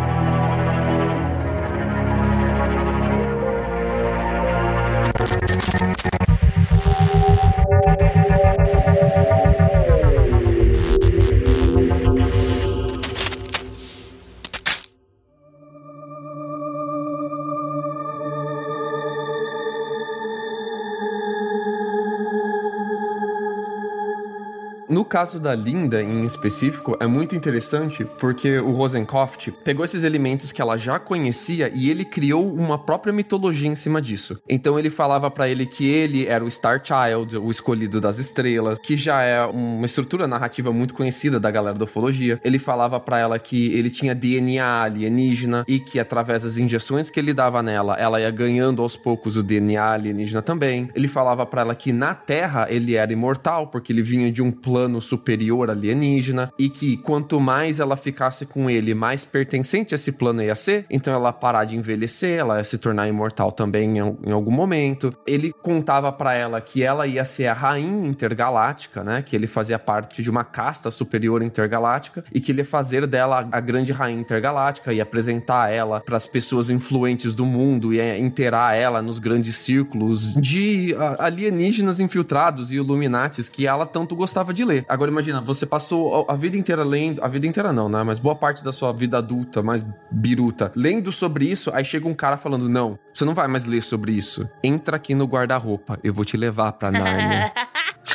No caso da Linda, em específico, é muito interessante porque o Rosenkopf pegou esses elementos que ela já conhecia e ele criou uma própria mitologia em cima disso. Então ele falava para ele que ele era o Star Child, o escolhido das estrelas, que já é uma estrutura narrativa muito conhecida da galera da ufologia. Ele falava para ela que ele tinha DNA alienígena e que através das injeções que ele dava nela, ela ia ganhando aos poucos o DNA alienígena também. Ele falava para ela que na Terra ele era imortal porque ele vinha de um plano superior alienígena e que quanto mais ela ficasse com ele, mais pertencente a esse plano ia ser. Então ela parar de envelhecer, ela ia se tornar imortal também em, em algum momento. Ele contava para ela que ela ia ser a rainha intergaláctica, né? Que ele fazia parte de uma casta superior intergaláctica e que ele ia fazer dela a grande rainha intergaláctica e apresentar ela para as pessoas influentes do mundo e interar ela nos grandes círculos de alienígenas infiltrados e Illuminatis que ela tanto gostava de ler. Agora imagina, você passou a vida inteira lendo, a vida inteira não, né? Mas boa parte da sua vida adulta, mais biruta, lendo sobre isso, aí chega um cara falando: "Não, você não vai mais ler sobre isso. Entra aqui no guarda-roupa, eu vou te levar para Narnia."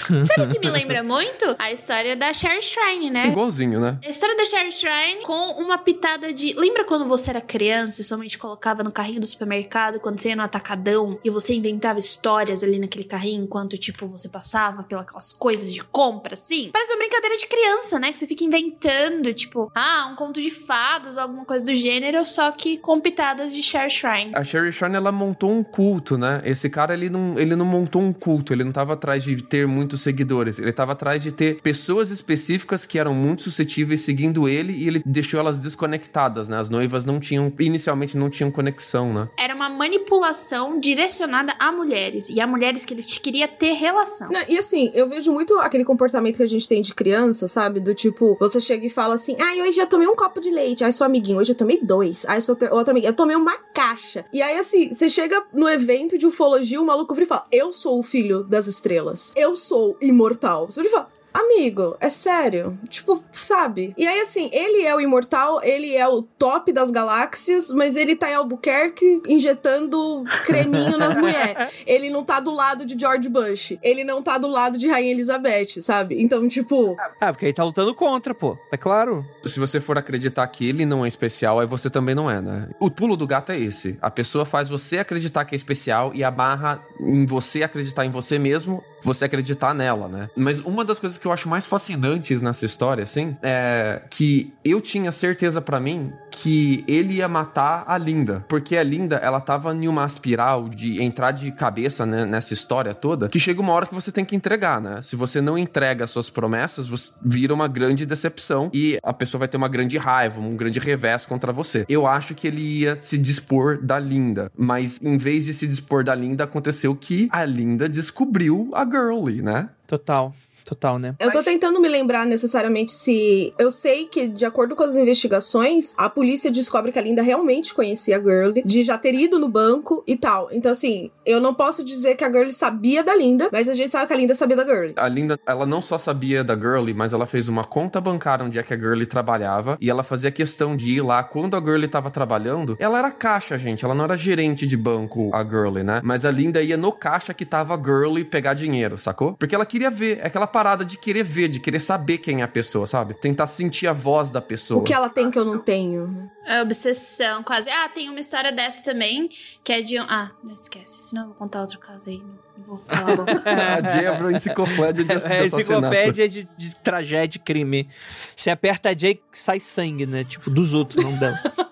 Sabe o que me lembra muito? A história da Sherry Shrine, né? Igualzinho, né? A história da Sherry Shrine com uma pitada de. Lembra quando você era criança e sua mãe te colocava no carrinho do supermercado quando você ia no atacadão e você inventava histórias ali naquele carrinho enquanto, tipo, você passava pelas coisas de compra, assim? Parece uma brincadeira de criança, né? Que você fica inventando, tipo, ah, um conto de fados ou alguma coisa do gênero, só que com pitadas de Sherry Shrine. A Sherry Shrine, ela montou um culto, né? Esse cara, ele não, ele não montou um culto, ele não tava atrás de ter muitos seguidores. Ele estava atrás de ter pessoas específicas que eram muito suscetíveis seguindo ele e ele deixou elas desconectadas, né? As noivas não tinham, inicialmente não tinham conexão, né? Era uma manipulação direcionada a mulheres e a mulheres que ele queria ter relação. Não, e assim, eu vejo muito aquele comportamento que a gente tem de criança, sabe? Do tipo, você chega e fala assim: ai, hoje eu tomei um copo de leite. Ai, sou amiguinho, hoje eu tomei dois. Ai, sou outra amiga, eu tomei uma caixa. E aí, assim, você chega no evento de ufologia, o maluco vira e fala: eu sou o filho das estrelas. Eu sou imortal. Você fala, Amigo, é sério? Tipo, sabe? E aí, assim, ele é o imortal, ele é o top das galáxias, mas ele tá em Albuquerque injetando creminho nas mulheres. Ele não tá do lado de George Bush. Ele não tá do lado de Rainha Elizabeth, sabe? Então, tipo. Ah, porque ele tá lutando contra, pô. É claro. Se você for acreditar que ele não é especial, aí você também não é, né? O pulo do gato é esse. A pessoa faz você acreditar que é especial e abarra em você acreditar em você mesmo, você acreditar nela, né? Mas uma das coisas que eu acho mais fascinantes nessa história, assim, é que eu tinha certeza para mim que ele ia matar a Linda. Porque a Linda, ela tava em uma espiral de entrar de cabeça né, nessa história toda, que chega uma hora que você tem que entregar, né? Se você não entrega as suas promessas, você vira uma grande decepção e a pessoa vai ter uma grande raiva, um grande revés contra você. Eu acho que ele ia se dispor da Linda, mas em vez de se dispor da Linda, aconteceu que a Linda descobriu a Girlie, né? Total. Total, né? Eu tô tentando me lembrar necessariamente se. Eu sei que, de acordo com as investigações, a polícia descobre que a Linda realmente conhecia a Girlie, de já ter ido no banco e tal. Então, assim, eu não posso dizer que a Girlie sabia da Linda, mas a gente sabe que a Linda sabia da Girlie. A Linda, ela não só sabia da Girlie, mas ela fez uma conta bancária onde é que a Girlie trabalhava e ela fazia questão de ir lá quando a Girlie tava trabalhando. Ela era caixa, gente. Ela não era gerente de banco, a Girlie, né? Mas a Linda ia no caixa que tava a Girlie pegar dinheiro, sacou? Porque ela queria ver. É aquela parada de querer ver, de querer saber quem é a pessoa, sabe? Tentar sentir a voz da pessoa. O que ela tem que eu não tenho. É obsessão, quase. Ah, tem uma história dessa também, que é de um... Ah, não esquece, senão eu vou contar outro caso aí. Não vou falar a J é enciclopédia de, de é, enciclopédia de, de tragédia e crime. Você aperta a J, sai sangue, né? Tipo, dos outros, não dá.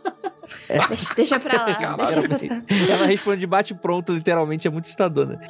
É. Deixa, deixa pra lá. Deixa pra lá. Ela responde bate pronto, literalmente, é muito assustador, né?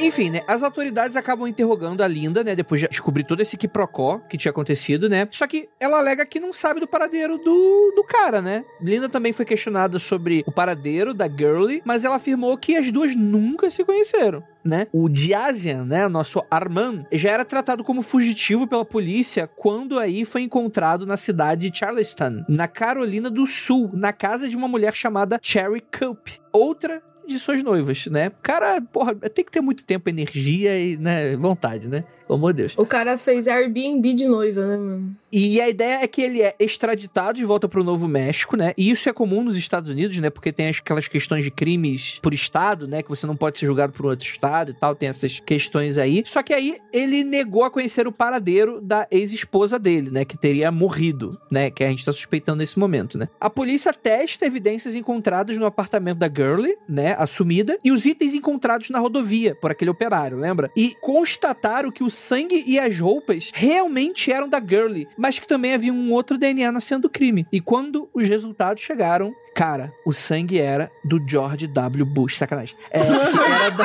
Enfim, né? As autoridades acabam interrogando a Linda, né? Depois de descobrir todo esse quiprocó que tinha acontecido, né? Só que ela alega que não sabe do paradeiro do, do cara, né? Linda também foi questionada sobre o paradeiro da Girlie, mas ela afirmou que as duas nunca se conheceram. Né? O Diazian, né, nosso Armand, já era tratado como fugitivo pela polícia quando aí foi encontrado na cidade de Charleston, na Carolina do Sul, na casa de uma mulher chamada Cherry Cope, outra de suas noivas, né? Cara, porra, tem que ter muito tempo, energia e, né, vontade, né? Pelo amor de Deus. O cara fez Airbnb de noiva, né, mano? E a ideia é que ele é extraditado de volta pro Novo México, né? E isso é comum nos Estados Unidos, né? Porque tem aquelas questões de crimes por estado, né? Que você não pode ser julgado por outro estado e tal, tem essas questões aí. Só que aí ele negou a conhecer o paradeiro da ex-esposa dele, né? Que teria morrido, né? Que a gente tá suspeitando nesse momento, né? A polícia testa evidências encontradas no apartamento da Gurley, né? Assumida, e os itens encontrados na rodovia por aquele operário, lembra? E constataram que o sangue e as roupas realmente eram da Gurley, mas que também havia um outro DNA na cena do crime. E quando os resultados chegaram, cara, o sangue era do George W. Bush. Sacanagem. É, era da...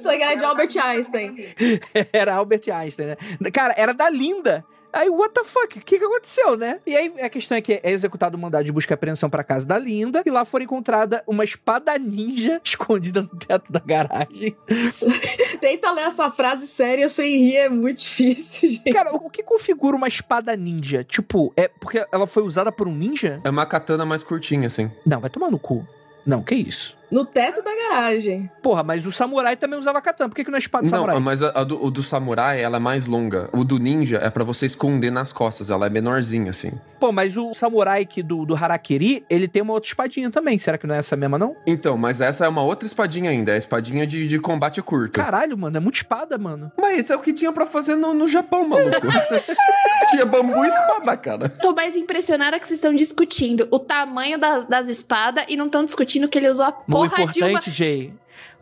Sangue era de Albert Einstein. era Albert Einstein, né? Cara, era da Linda. Aí, what the fuck? O que, que aconteceu, né? E aí, a questão é que é executado um mandado de busca e apreensão pra casa da Linda. E lá foi encontrada uma espada ninja escondida no teto da garagem. Tenta ler essa frase séria sem rir, é muito difícil, gente. Cara, o que configura uma espada ninja? Tipo, é porque ela foi usada por um ninja? É uma katana mais curtinha, assim. Não, vai tomar no cu. Não, que isso? No teto da garagem. Porra, mas o samurai também usava katana. Por que, que não é espada Não, samurai? mas a, a do, o do samurai, ela é mais longa. O do ninja é pra você esconder nas costas. Ela é menorzinha, assim. Pô, mas o samurai que do, do Harakiri, ele tem uma outra espadinha também. Será que não é essa mesma, não? Então, mas essa é uma outra espadinha ainda. É a espadinha de, de combate curto. Caralho, mano, é muito espada, mano. Mas isso é o que tinha pra fazer no, no Japão, maluco. tinha bambu e espada, cara. Tô mais impressionada que vocês estão discutindo o tamanho das, das espadas e não estão discutindo que ele usou a Muito porra de uma. importante, Jay.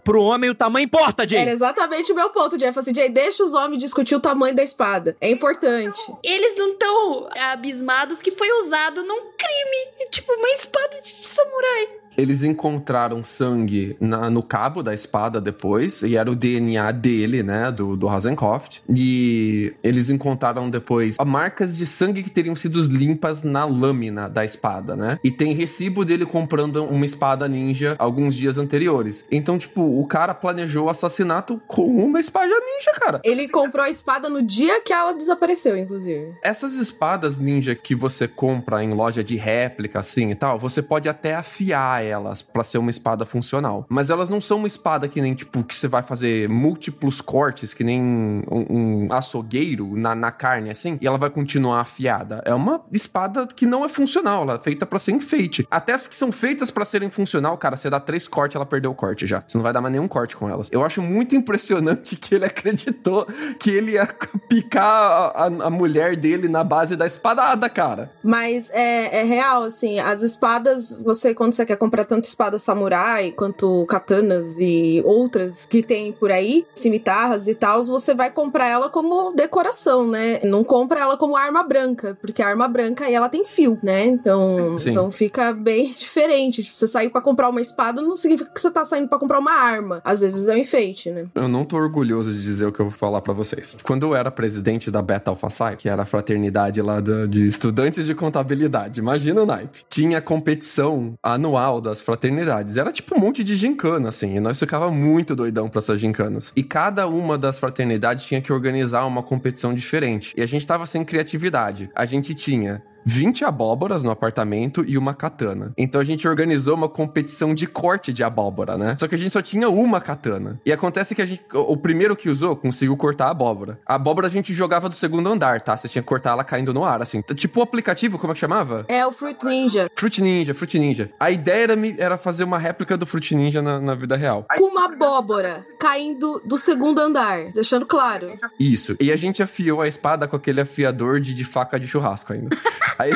Pro homem, o tamanho importa, Jay. Era exatamente o meu ponto, Jeff. Assim, Jay, deixa os homens discutir o tamanho da espada. É importante. Eles não estão abismados que foi usado num crime. Tipo, uma espada de samurai. Eles encontraram sangue na- no cabo da espada depois, e era o DNA dele, né, do, do Hasenkopf. E eles encontraram depois marcas de sangue que teriam sido limpas na lâmina da espada, né? E tem recibo dele comprando uma espada ninja alguns dias anteriores. Então, tipo, o cara planejou o assassinato com uma espada ninja, cara. Ele comprou a espada no dia que ela desapareceu, inclusive. Essas espadas ninja que você compra em loja de réplica, assim e tal, você pode até afiar elas pra ser uma espada funcional. Mas elas não são uma espada que nem, tipo, que você vai fazer múltiplos cortes, que nem um, um açougueiro na, na carne, assim, e ela vai continuar afiada. É uma espada que não é funcional, ela é feita pra ser enfeite. Até as que são feitas pra serem funcional, cara, você dá três cortes, ela perdeu o corte já. Você não vai dar mais nenhum corte com elas. Eu acho muito impressionante que ele acreditou que ele ia picar a, a- a mulher dele na base da espadada, cara. Mas é, é real, assim, as espadas, você, quando você quer comprar tanto espada samurai, quanto katanas e outras que tem por aí, cimitarras e tal, você vai comprar ela como decoração, né? Não compra ela como arma branca, porque a arma branca aí ela tem fio, né? Então, Sim. então fica bem diferente. Tipo, você sair pra comprar uma espada não significa que você tá saindo pra comprar uma arma. Às vezes é um enfeite, né? Eu não tô orgulhoso de dizer o que eu vou falar pra vocês. Quando eu era presidente da Beta Alpha Psi, que era a fraternidade lá do- de estudantes de contabilidade, imagina o naipe. Tinha competição anual das fraternidades. Era tipo um monte de gincana, assim, e nós ficava muito doidão pra essas gincanas. E cada uma das fraternidades tinha que organizar uma competição diferente. E a gente tava sem criatividade. A gente tinha 20 abóboras no apartamento e uma katana. Então a gente organizou uma competição de corte de abóbora, né? Só que a gente só tinha uma katana. E acontece que a gente, o primeiro que usou conseguiu cortar a abóbora. A abóbora a gente jogava do segundo andar, tá? Você tinha que cortar ela caindo no ar, assim. Tipo o aplicativo, como é que chamava? É o Fruit Ninja. Fruit Ninja, Fruit Ninja. A ideia era, me- era fazer uma réplica do Fruit Ninja na, na vida real. Com uma abóbora caindo do segundo andar, deixando claro. Isso. E a gente afiou a espada com aquele afiador de, de faca de churrasco ainda. Aí.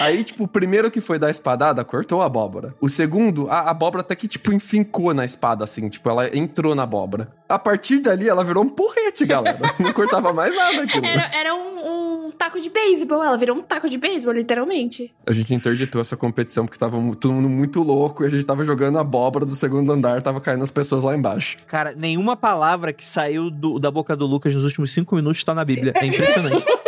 Aí, tipo, o primeiro que foi dar a espadada cortou a abóbora. O segundo, a abóbora até que, tipo, enfincou na espada, assim. Tipo, ela entrou na abóbora. A partir dali, ela virou um porrete, galera. Não cortava mais nada aquilo. Era, era um, um taco de beisebol. Ela virou um taco de beisebol, literalmente. A gente interditou essa competição porque tava todo mundo muito louco e a gente tava jogando a abóbora do segundo andar, tava caindo as pessoas lá embaixo. Cara, nenhuma palavra que saiu do- da boca do Lucas nos últimos cinco minutos tá na Bíblia. É impressionante.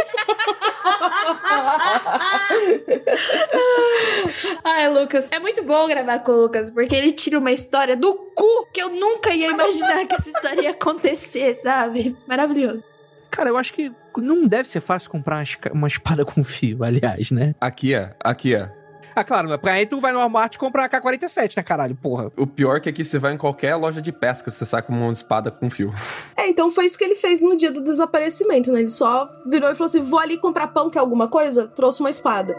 Ai, Lucas, é muito bom gravar com o Lucas, porque ele tira uma história do cu que eu nunca ia imaginar que essa história ia acontecer, sabe? Maravilhoso. Cara, eu acho que não deve ser fácil comprar uma espada com fio, aliás, né? Aqui é, aqui é. Ah, claro, mas pra aí tu vai no Walmart e compra a K-47, né, caralho, porra. O pior é que aqui você vai em qualquer loja de pesca, você sai com uma espada com fio. É, então foi isso que ele fez no dia do desaparecimento, né? Ele só virou e falou assim: vou ali comprar pão, que é alguma coisa? Trouxe uma espada.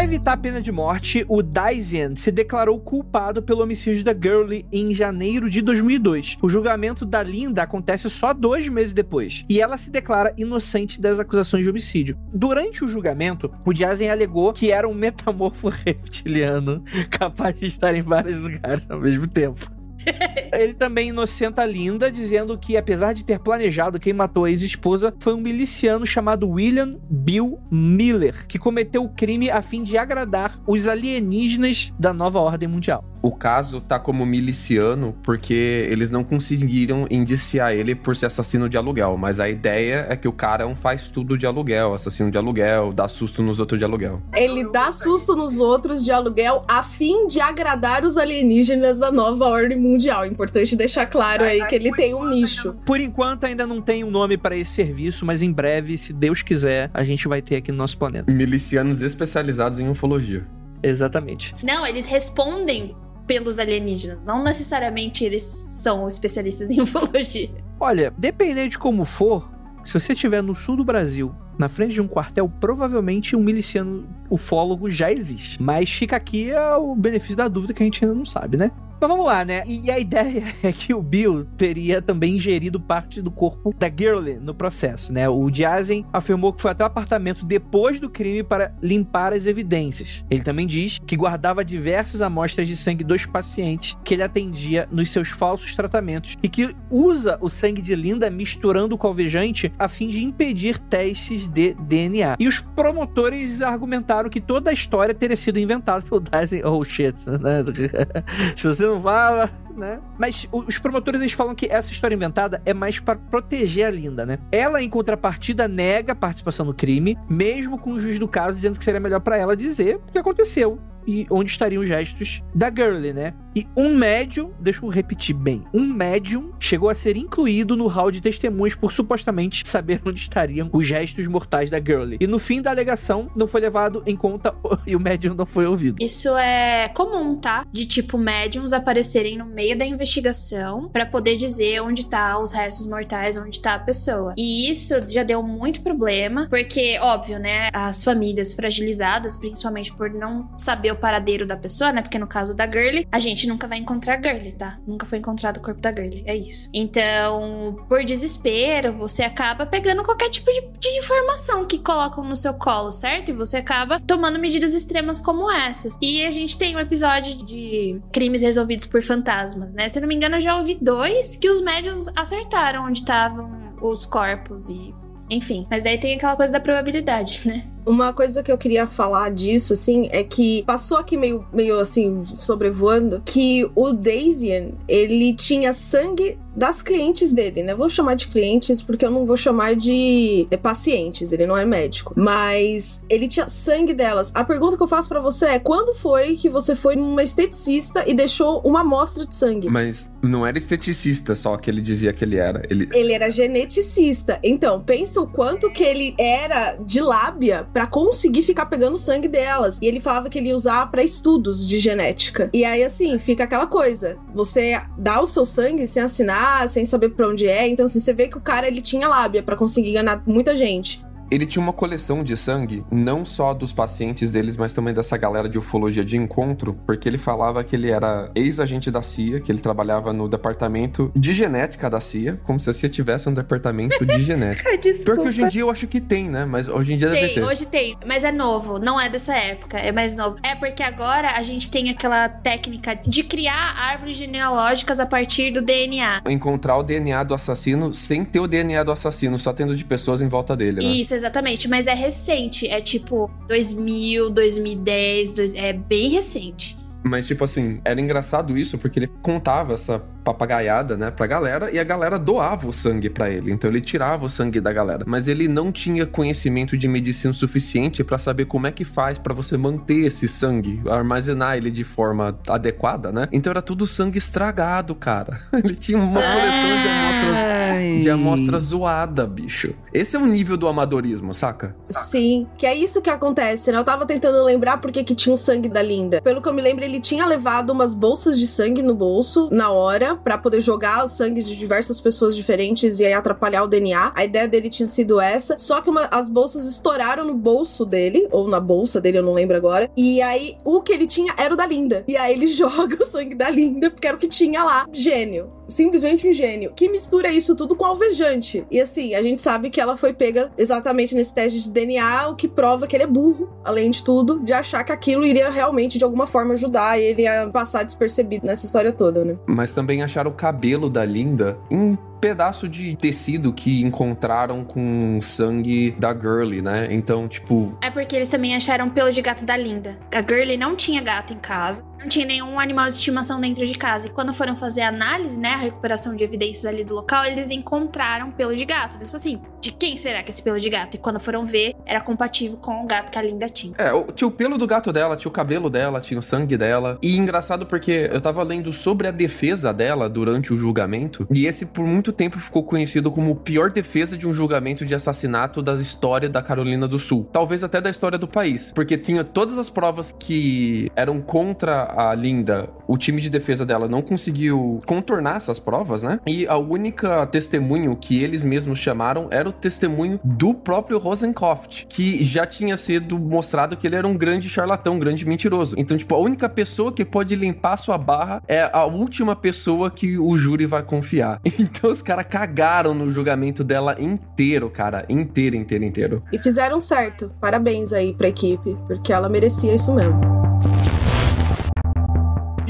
Para evitar a pena de morte, o Daisian se declarou culpado pelo homicídio da Gurley em janeiro de 2002. O julgamento da Linda acontece só dois meses depois, e ela se declara inocente das acusações de homicídio. Durante o julgamento, o Daisian alegou que era um metamorfo reptiliano capaz de estar em vários lugares ao mesmo tempo. Ele também inocenta a Linda, dizendo que, apesar de ter planejado quem matou a ex-esposa, foi um miliciano chamado William Bill Miller, que cometeu o crime a fim de agradar os alienígenas da nova ordem mundial. O caso tá como miliciano porque eles não conseguiram indiciar ele por ser assassino de aluguel, mas a ideia é que o cara é um faz tudo de aluguel, assassino de aluguel, dá susto nos outros de aluguel. Ele dá susto nos outros de aluguel a fim de agradar os alienígenas da nova ordem mundial. Importante deixar claro aí que ele tem um nicho. Por enquanto, ainda não tem um nome para esse serviço, mas em breve, se Deus quiser, a gente vai ter aqui no nosso planeta. Milicianos especializados em ufologia. Exatamente. Não, eles respondem pelos alienígenas. Não necessariamente eles são especialistas em ufologia. Olha, dependendo de como for, se você estiver no sul do Brasil, na frente de um quartel, provavelmente um miliciano ufólogo já existe. Mas fica aqui é o benefício da dúvida que a gente ainda não sabe, né? Mas vamos lá, né? E a ideia é que o Bill teria também ingerido parte do corpo da Gurley no processo, né? O Diazen afirmou que foi até o apartamento depois do crime para limpar as evidências. Ele também diz que guardava diversas amostras de sangue dos pacientes que ele atendia nos seus falsos tratamentos e que usa o sangue de Linda misturando com o alvejante a fim de impedir testes de DNA. E os promotores argumentaram que toda a história teria sido inventada pelo Diazen. Oh shit? Se você não fala, né? Mas os promotores eles falam que essa história inventada é mais para proteger a Linda, né? Ela, em contrapartida, nega a participação no crime, mesmo com o juiz do caso dizendo que seria melhor para ela dizer o que aconteceu e onde estariam os gestos da Girlie, né? E um médium, deixa eu repetir bem, um médium chegou a ser incluído no hall de testemunhas por supostamente saber onde estariam os gestos mortais da Girlie. E no fim da alegação, não foi levado em conta e o médium não foi ouvido. Isso é comum, tá? De tipo médiums aparecerem no meio da investigação para poder dizer onde tá os restos mortais, onde tá a pessoa. E isso já deu muito problema, porque óbvio, né, as famílias fragilizadas, principalmente por não saber o paradeiro da pessoa, né? Porque no caso da Girlie, a gente nunca vai encontrar a Girlie, tá? Nunca foi encontrado o corpo da Girlie, é isso. Então, por desespero, você acaba pegando qualquer tipo de, de informação que colocam no seu colo, certo? E você acaba tomando medidas extremas como essas. E a gente tem um episódio de crimes resolvidos por fantasmas, né? Se não me engano, eu já ouvi dois que os médiums acertaram onde estavam os corpos e enfim, mas daí tem aquela coisa da probabilidade, né? Uma coisa que eu queria falar disso, assim, é que passou aqui meio, meio assim, sobrevoando, que o Daisian, ele tinha sangue das clientes dele, né? Vou chamar de clientes porque eu não vou chamar de pacientes, ele não é médico. Mas ele tinha sangue delas. A pergunta que eu faço para você é: quando foi que você foi numa esteticista e deixou uma amostra de sangue? Mas não era esteticista só que ele dizia que ele era. Ele, ele era geneticista. Então, pensa o quanto que ele era de lábia para conseguir ficar pegando sangue delas. E ele falava que ele ia usar para estudos de genética. E aí, assim, fica aquela coisa: você dá o seu sangue sem assinar, sem saber pra onde é. Então, assim, você vê que o cara ele tinha lábia para conseguir enganar muita gente. Ele tinha uma coleção de sangue, não só dos pacientes deles, mas também dessa galera de ufologia de encontro, porque ele falava que ele era ex-agente da CIA, que ele trabalhava no departamento de genética da CIA, como se a CIA tivesse um departamento de genética. Desculpa. Pior que hoje em dia eu acho que tem, né? Mas hoje em dia deve Tem, ter. hoje tem, mas é novo, não é dessa época, é mais novo. É porque agora a gente tem aquela técnica de criar árvores genealógicas a partir do DNA. Encontrar o DNA do assassino sem ter o DNA do assassino, só tendo de pessoas em volta dele, né? Isso, exatamente, mas é recente, é tipo 2000, 2010, dois- é bem recente. Mas, tipo assim, era engraçado isso porque ele contava essa papagaiada, né, pra galera e a galera doava o sangue para ele. Então ele tirava o sangue da galera. Mas ele não tinha conhecimento de medicina suficiente para saber como é que faz para você manter esse sangue, armazenar ele de forma adequada, né? Então era tudo sangue estragado, cara. Ele tinha uma coleção de amostras, de amostras zoada, bicho. Esse é o nível do amadorismo, saca? Sim, que é isso que acontece, né? Eu tava tentando lembrar porque que tinha o sangue da Linda. Pelo que eu me lembro, ele tinha levado umas bolsas de sangue no bolso na hora para poder jogar o sangue de diversas pessoas diferentes e aí atrapalhar o DNA. A ideia dele tinha sido essa, só que uma, as bolsas estouraram no bolso dele, ou na bolsa dele, eu não lembro agora. E aí o que ele tinha era o da Linda. E aí ele joga o sangue da Linda, porque era o que tinha lá. Gênio simplesmente um gênio, que mistura isso tudo com alvejante. E assim, a gente sabe que ela foi pega exatamente nesse teste de DNA, o que prova que ele é burro, além de tudo, de achar que aquilo iria realmente de alguma forma ajudar ele a passar despercebido nessa história toda, né? Mas também acharam o cabelo da Linda em pedaço de tecido que encontraram com sangue da Girly, né? Então, tipo. É porque eles também acharam pelo de gato da Linda. A Girly não tinha gato em casa, não tinha nenhum animal de estimação dentro de casa. E quando foram fazer a análise, né, a recuperação de evidências ali do local, eles encontraram pelo de gato. Eles falaram assim: de quem será que é esse pelo de gato? E quando foram ver, era compatível com o gato que a Linda tinha. É, tinha o pelo do gato dela, tinha o cabelo dela, tinha o sangue dela. E engraçado porque eu tava lendo sobre a defesa dela durante o julgamento, e esse por muito muito tempo ficou conhecido como o pior defesa de um julgamento de assassinato da história da Carolina do Sul. Talvez até da história do país. Porque tinha todas as provas que eram contra a Linda. O time de defesa dela não conseguiu contornar essas provas, né? E a única testemunho que eles mesmos chamaram era o testemunho do próprio Rosenkopf, que já tinha sido mostrado que ele era um grande charlatão, um grande mentiroso. Então, tipo, a única pessoa que pode limpar sua barra é a última pessoa que o júri vai confiar. Então, os caras cagaram no julgamento dela inteiro, cara. Inteiro, inteiro, inteiro. E fizeram certo. Parabéns aí pra equipe, porque ela merecia isso mesmo.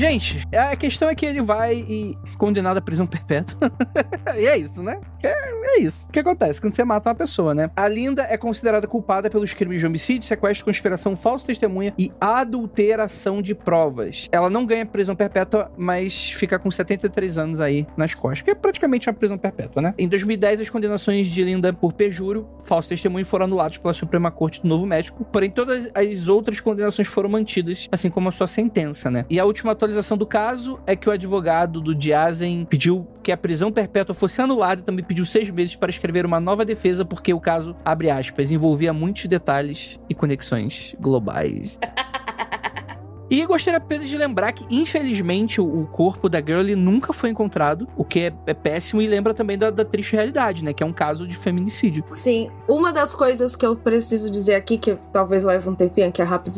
Gente, a questão é que ele vai e condenado à prisão perpétua. e é isso, né? É, é, isso. O que acontece quando você mata uma pessoa, né? A Linda é considerada culpada pelos crimes de homicídio, sequestro, conspiração, falsa testemunha e adulteração de provas. Ela não ganha prisão perpétua, mas fica com 73 anos aí nas costas, que é praticamente uma prisão perpétua, né? Em 2010, as condenações de Linda por perjúrio, falso testemunho foram anuladas pela Suprema Corte do Novo México, porém todas as outras condenações foram mantidas, assim como a sua sentença, né? E a última atualização atualização do caso é que o advogado do Diazen pediu que a prisão perpétua fosse anulada e também pediu seis meses para escrever uma nova defesa porque o caso, abre aspas, envolvia muitos detalhes e conexões globais. E gostaria apenas de lembrar que, infelizmente, o, corpo da Girlie nunca foi encontrado, o que é, é péssimo e lembra também da, da, triste realidade, né? Que é um caso de feminicídio. Sim. Uma das coisas que eu preciso dizer aqui, que talvez leve um tempinho, que é rápido,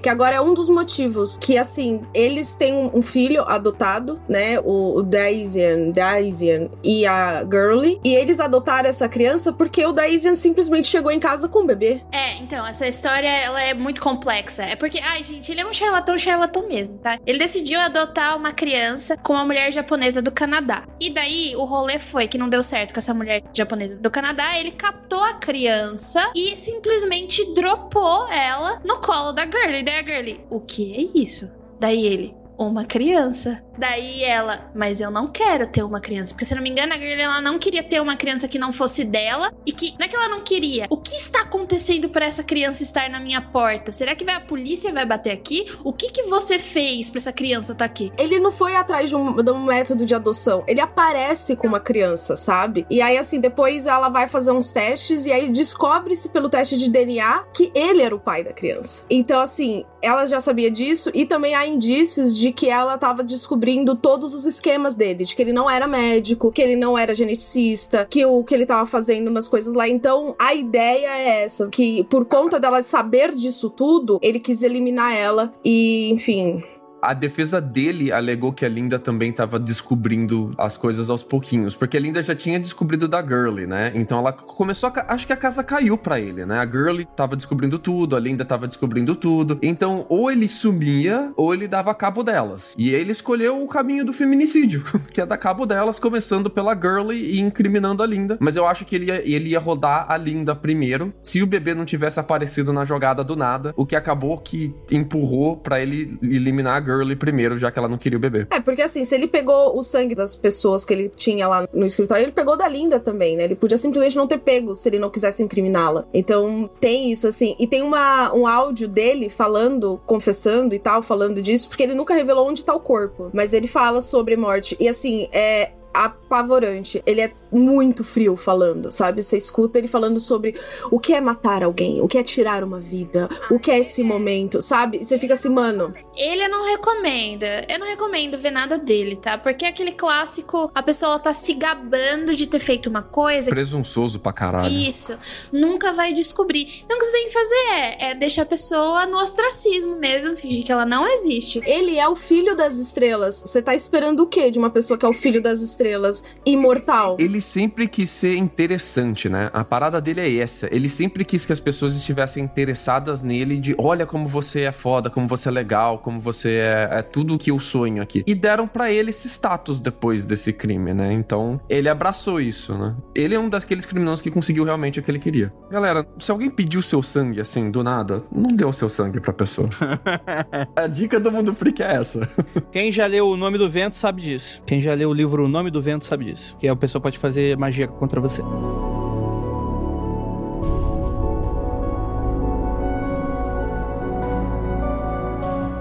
que agora é um dos motivos que, assim, eles têm um, um filho adotado, né? O, o Daisian, Daisian e a Girlie, e eles adotaram essa criança porque o Daisian simplesmente chegou em casa com o bebê. É, então, essa história, ela é muito complexa. É porque, ai, gente, ele é um charlatão charlatão mesmo, tá? Ele decidiu adotar uma criança com uma mulher japonesa do Canadá. E daí o rolê foi que não deu certo com essa mulher japonesa do Canadá. Ele captou a criança e simplesmente dropou ela no colo da Girlie. Daí a Girlie, o que é isso? Daí ele, uma criança. Daí ela, mas eu não quero ter uma criança. Porque se não me engano, a Girl ela não queria ter uma criança que não fosse dela. E que. Não é que ela não queria. O que está acontecendo para essa criança estar na minha porta? Será que vai a polícia vai bater aqui? O que que você fez para essa criança estar tá aqui? Ele não foi atrás de um, de um método de adoção. Ele aparece com uma criança, sabe? E aí, assim, depois ela vai fazer uns testes e aí descobre-se pelo teste de DNA que ele era o pai da criança. Então, assim, ela já sabia disso e também há indícios de que ela estava descobrindo descobrindo todos os esquemas dele, de que ele não era médico, que ele não era geneticista, que o que ele tava fazendo nas coisas lá. Então, a ideia é essa, que por conta dela saber disso tudo, ele quis eliminar ela e, enfim, a defesa dele alegou que a Linda também estava descobrindo as coisas aos pouquinhos, porque a Linda já tinha descobrido da Girlie, né? Então ela começou a. Acho que a casa caiu para ele, né? A Girlie tava descobrindo tudo, a Linda tava descobrindo tudo. Então, ou ele sumia, ou ele dava cabo delas. E ele escolheu o caminho do feminicídio, que é dar cabo delas, começando pela Girlie e incriminando a Linda. Mas eu acho que ele ia, ele ia rodar a Linda primeiro, se o bebê não tivesse aparecido na jogada do nada, o que acabou que empurrou para ele eliminar a Girlie Girly primeiro, já que ela não queria o bebê. É, porque assim, se ele pegou o sangue das pessoas que ele tinha lá no escritório, ele pegou da Linda também, né? Ele podia simplesmente não ter pego se ele não quisesse incriminá-la. Então tem isso, assim. E tem uma, um áudio dele falando, confessando e tal, falando disso, porque ele nunca revelou onde tá o corpo. Mas ele fala sobre morte. E assim, é, apavorante. Ele é muito frio falando, sabe? Você escuta ele falando sobre o que é matar alguém, o que é tirar uma vida, o que é esse momento, sabe? E você fica assim, mano. Ele eu não recomenda. Eu não recomendo ver nada dele, tá? Porque é aquele clássico, a pessoa tá se gabando de ter feito uma coisa. Presunçoso pra caralho. Isso. Nunca vai descobrir. Então o que você tem que fazer é, é deixar a pessoa no ostracismo mesmo, fingir que ela não existe. Ele é o filho das estrelas. Você tá esperando o quê de uma pessoa que é o filho das estrelas? estrelas, imortal. Ele sempre quis ser interessante, né? A parada dele é essa. Ele sempre quis que as pessoas estivessem interessadas nele de olha como você é foda, como você é legal, como você é, é tudo que eu sonho aqui. E deram para ele esse status depois desse crime, né? Então, ele abraçou isso, né? Ele é um daqueles criminosos que conseguiu realmente o que ele queria. Galera, se alguém pediu seu sangue assim, do nada, não o seu sangue pra pessoa. a dica do mundo freak é essa. Quem já leu O Nome do Vento sabe disso. Quem já leu o livro O Nome do Vento sabe disso. Que a pessoa pode fazer magia contra você.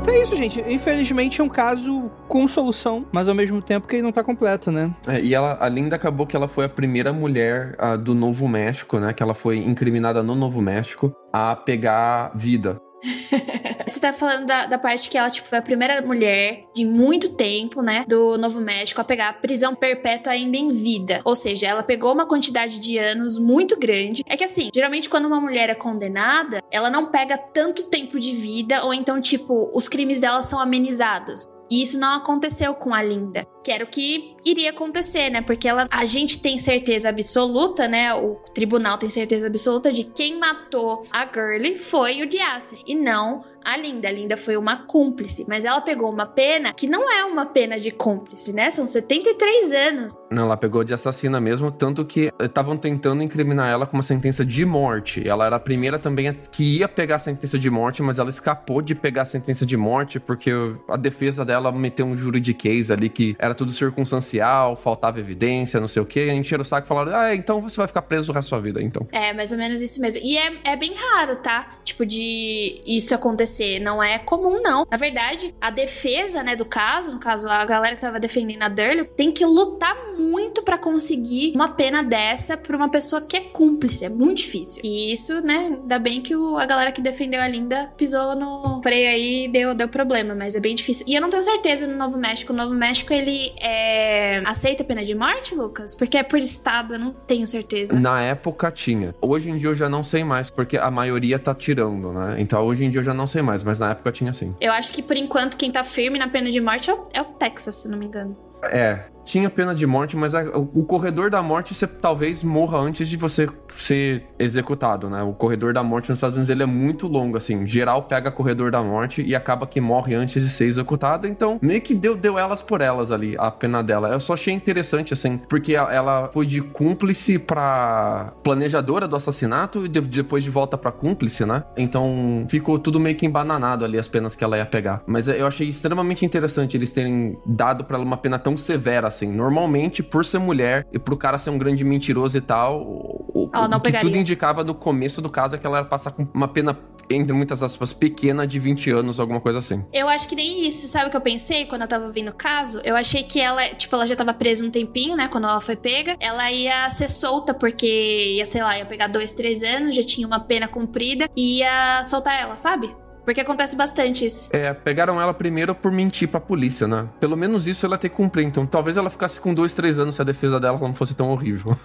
Então é isso, gente. Infelizmente é um caso com solução, mas ao mesmo tempo que ele não tá completo, né? É, e ela, a Linda acabou que ela foi a primeira mulher uh, do Novo México, né? Que ela foi incriminada no Novo México a pegar vida. Você tá falando da, da, parte que ela, tipo, foi a primeira mulher de muito tempo, né, do Novo México a pegar a prisão perpétua ainda em vida. Ou seja, ela pegou uma quantidade de anos muito grande. É que assim, geralmente quando uma mulher é condenada, ela não pega tanto tempo de vida, ou então, tipo, os crimes dela são amenizados. E isso não aconteceu com a Linda, que era o que iria acontecer, né? Porque ela, a gente tem certeza absoluta, né? O tribunal tem certeza absoluta de quem matou a Girlie foi o Diasser e não a Linda. A Linda foi uma cúmplice, mas ela pegou uma pena que não é uma pena de cúmplice, né? São 73 anos. Não, ela pegou de assassina mesmo, tanto que estavam tentando incriminar ela com uma sentença de morte. Ela era a primeira S também que ia pegar a sentença de morte, mas ela escapou de pegar a sentença de morte porque a defesa dela meteu um juridiquês ali que era tudo circunstancial, faltava evidência, não sei o que. A gente tirou o saco e falaram: ah, então você vai ficar preso o resto da sua vida, então. É, mais ou menos isso mesmo. E é, é bem raro, tá? Tipo, de isso acontecer acontecer. Não é comum, não. Na verdade, a defesa, né, do caso, no caso, a galera que tava defendendo a Durley, tem que lutar muito para conseguir uma pena dessa pra uma pessoa que é cúmplice. É muito difícil. E isso, né, ainda bem que o, a galera que defendeu a Linda pisou no freio aí e deu, deu problema, mas é bem difícil. E eu não tenho certeza no Novo México. O Novo México, ele é... aceita pena de morte, Lucas? Porque é por estado, eu não tenho certeza. Na época tinha. Hoje em dia eu já não sei mais, porque a maioria tá tirando, né? Então hoje em dia eu já não sei mais mais, mas na época tinha sim. Eu acho que por enquanto quem tá firme na pena de morte é o, é o Texas, se não me engano. É, tinha pena de morte, mas a, o, corredor da morte você talvez morra antes de você ser executado, né? O corredor da morte nos Estados Unidos ele é muito longo, assim. Geral pega corredor da morte e acaba que morre antes de ser executado. Então, meio que deu, deu elas por elas ali, a pena dela. Eu só achei interessante, assim, porque ela foi de cúmplice pra planejadora do assassinato e de, depois de volta pra cúmplice, né? Então, ficou tudo meio que embananado ali as penas que ela ia pegar. Mas eu achei extremamente interessante eles terem dado para ela uma pena tão severa assim. Normalmente, por ser mulher e pro cara ser um grande mentiroso e tal, o, o que tudo indicava no começo do caso é que ela ia passar com uma pena entre muitas aspas, pequena de 20 anos, alguma coisa assim. Eu acho que nem isso. Sabe o que eu pensei quando eu tava vendo o caso? Eu achei que ela, tipo, ela já tava presa um tempinho, né? Quando ela foi pega. Ela ia ser solta porque ia, sei lá, ia pegar dois, três anos, já tinha uma pena cumprida e ia soltar ela, sabe? Porque acontece bastante isso. É, pegaram ela primeiro por mentir pra polícia, né? Pelo menos isso ela tem que cumprir. Então talvez ela ficasse com dois, três anos se a defesa dela não fosse tão horrível.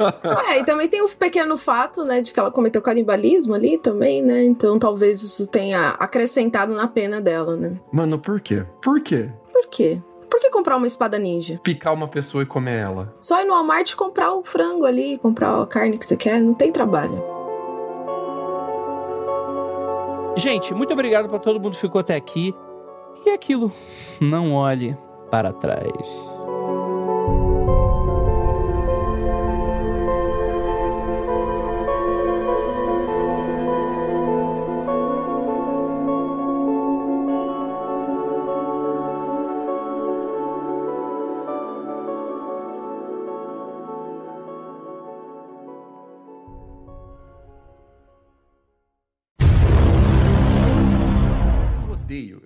é, e também tem o pequeno fato, né, de que ela cometeu canibalismo ali também, né? Então talvez isso tenha acrescentado na pena dela, né? Mano, por quê? Por quê? Por quê? Por que comprar uma espada ninja? Picar uma pessoa e comer ela. Só ir no Walmart e comprar o frango ali, comprar a carne que você quer, não tem trabalho. Gente, muito obrigado para todo mundo que ficou até aqui. E aquilo, não olhe para trás.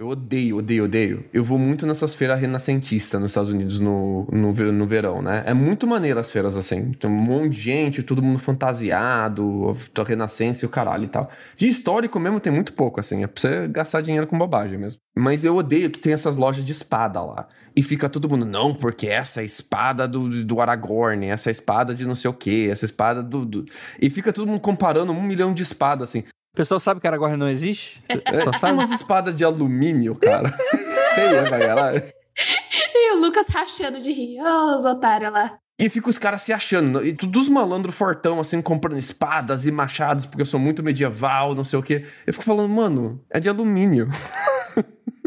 Eu odeio, odeio, odeio. Eu vou muito nessas feiras renascentistas nos Estados Unidos no, no, no verão, né? É muito maneiro as feiras assim. Tem um monte de gente, todo mundo fantasiado, renascença e o caralho e tal. De histórico mesmo tem muito pouco, assim. É pra você gastar dinheiro com bobagem mesmo. Mas eu odeio que tem essas lojas de espada lá. E fica todo mundo, não, porque essa é a espada do, do Aragorn, essa é a espada de não sei o que, essa espada do, do, E fica todo mundo comparando um milhão de espadas, assim. O pessoal sabe que Aragorn não existe? É, Só sabe? umas espadas de alumínio, cara. Feia. E o Lucas rachando de rir. Ô, oh, os otários lá. E fica os caras se achando. E todos os malandros fortão, assim, comprando espadas e machados, porque eu sou muito medieval, não sei o quê. Eu fico falando, mano, é de alumínio.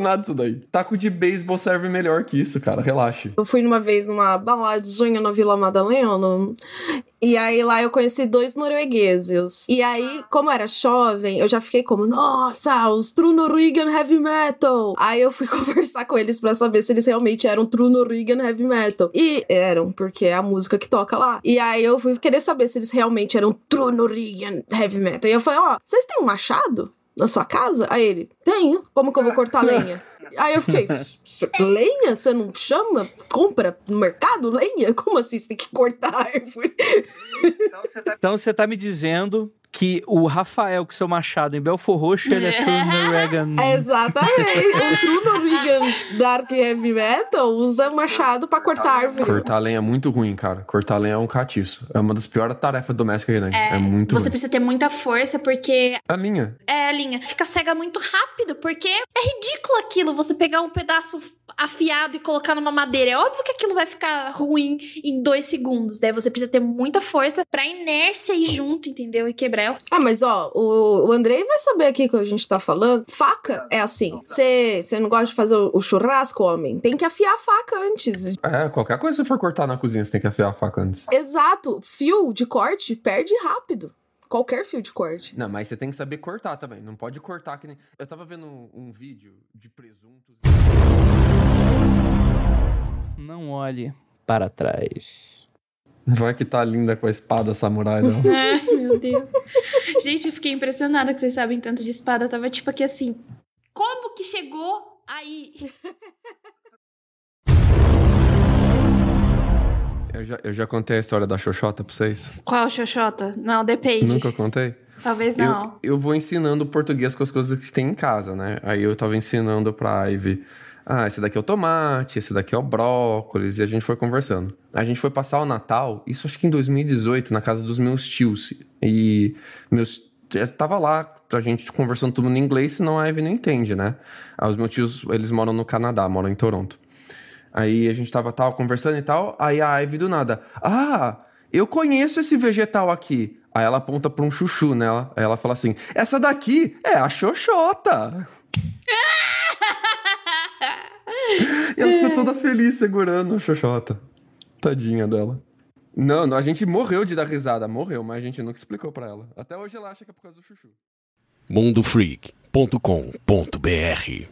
Nada isso daí. Taco de beisebol serve melhor que isso, cara. Relaxe. Eu fui uma vez numa baladinha na Vila Madalena. E aí lá eu conheci dois noruegueses. E aí, como era jovem, eu já fiquei como, nossa, os True Norwegian Heavy Metal. Aí eu fui conversar com eles para saber se eles realmente eram True Norwegian Heavy Metal. E eram, porque é a música que toca lá. E aí eu fui querer saber se eles realmente eram True Norwegian Heavy Metal. E eu falei, ó, oh, vocês têm um machado? Na sua casa? Aí ele, tenho. Como que eu vou cortar lenha? Aí eu fiquei, lenha? Você não chama? Compra no mercado lenha? Como assim? Você tem que cortar a árvore? Então você tá, então você tá me dizendo que o Rafael com seu machado em Belfor Roxo, ele é True Norwegian. Exatamente. o True Norwegian Dark Heavy Metal usa machado pra cortar árvore. Cortar lenha é muito ruim, cara. Cortar lenha é um catiço. É uma das piores tarefas domésticas que tem. É, é muito Você ruim. precisa ter muita força, porque... A linha. É, a linha. Fica cega muito rápido, porque é ridículo aquilo, você pegar um pedaço afiado e colocar numa madeira. É óbvio que aquilo vai ficar ruim em dois segundos. Daí você precisa ter muita força pra inércia ir junto, entendeu? E quebrar. Ah, mas ó, o, o Andrei vai saber aqui que a gente tá falando. Faca é assim. Você não gosta de fazer o, o churrasco, homem? Tem que afiar a faca antes. É, qualquer coisa que você for cortar na cozinha, você tem que afiar a faca antes. Exato. Fio de corte perde rápido qualquer fio de corte. Não, mas você tem que saber cortar também. Não pode cortar que nem. Eu tava vendo um, um vídeo de presuntos. Não olhe para trás. Vai que tá linda com a espada samurai, não. Ai, meu Deus. Gente, eu fiquei impressionada que vocês sabem tanto de espada. Eu tava tipo aqui assim. Como que chegou aí? Eu já, eu já contei a história da Xoxota pra vocês. Qual Xoxota? Não, depende. Nunca contei? Talvez não. Eu, eu vou ensinando português com as coisas que tem em casa, né? Aí eu tava ensinando pra Ivy. Ah, esse daqui é o tomate, esse daqui é o brócolis, e a gente foi conversando. A gente foi passar o Natal, isso acho que em 2018, na casa dos meus tios. E meus. Eu tava lá, a gente conversando tudo em inglês, senão a Ivy não entende, né? Os meus tios, eles moram no Canadá, moram em Toronto. Aí a gente tava, tava conversando e tal, aí a Ivy do nada, ah, eu conheço esse vegetal aqui. Aí ela aponta pra um chuchu, né? Aí ela fala assim, essa daqui é a xoxota. e ela ficou toda feliz segurando a xoxota. Tadinha dela. Não, a gente morreu de dar risada, morreu, mas a gente nunca explicou para ela. Até hoje ela acha que é por causa do chuchu. mundofreak.com.br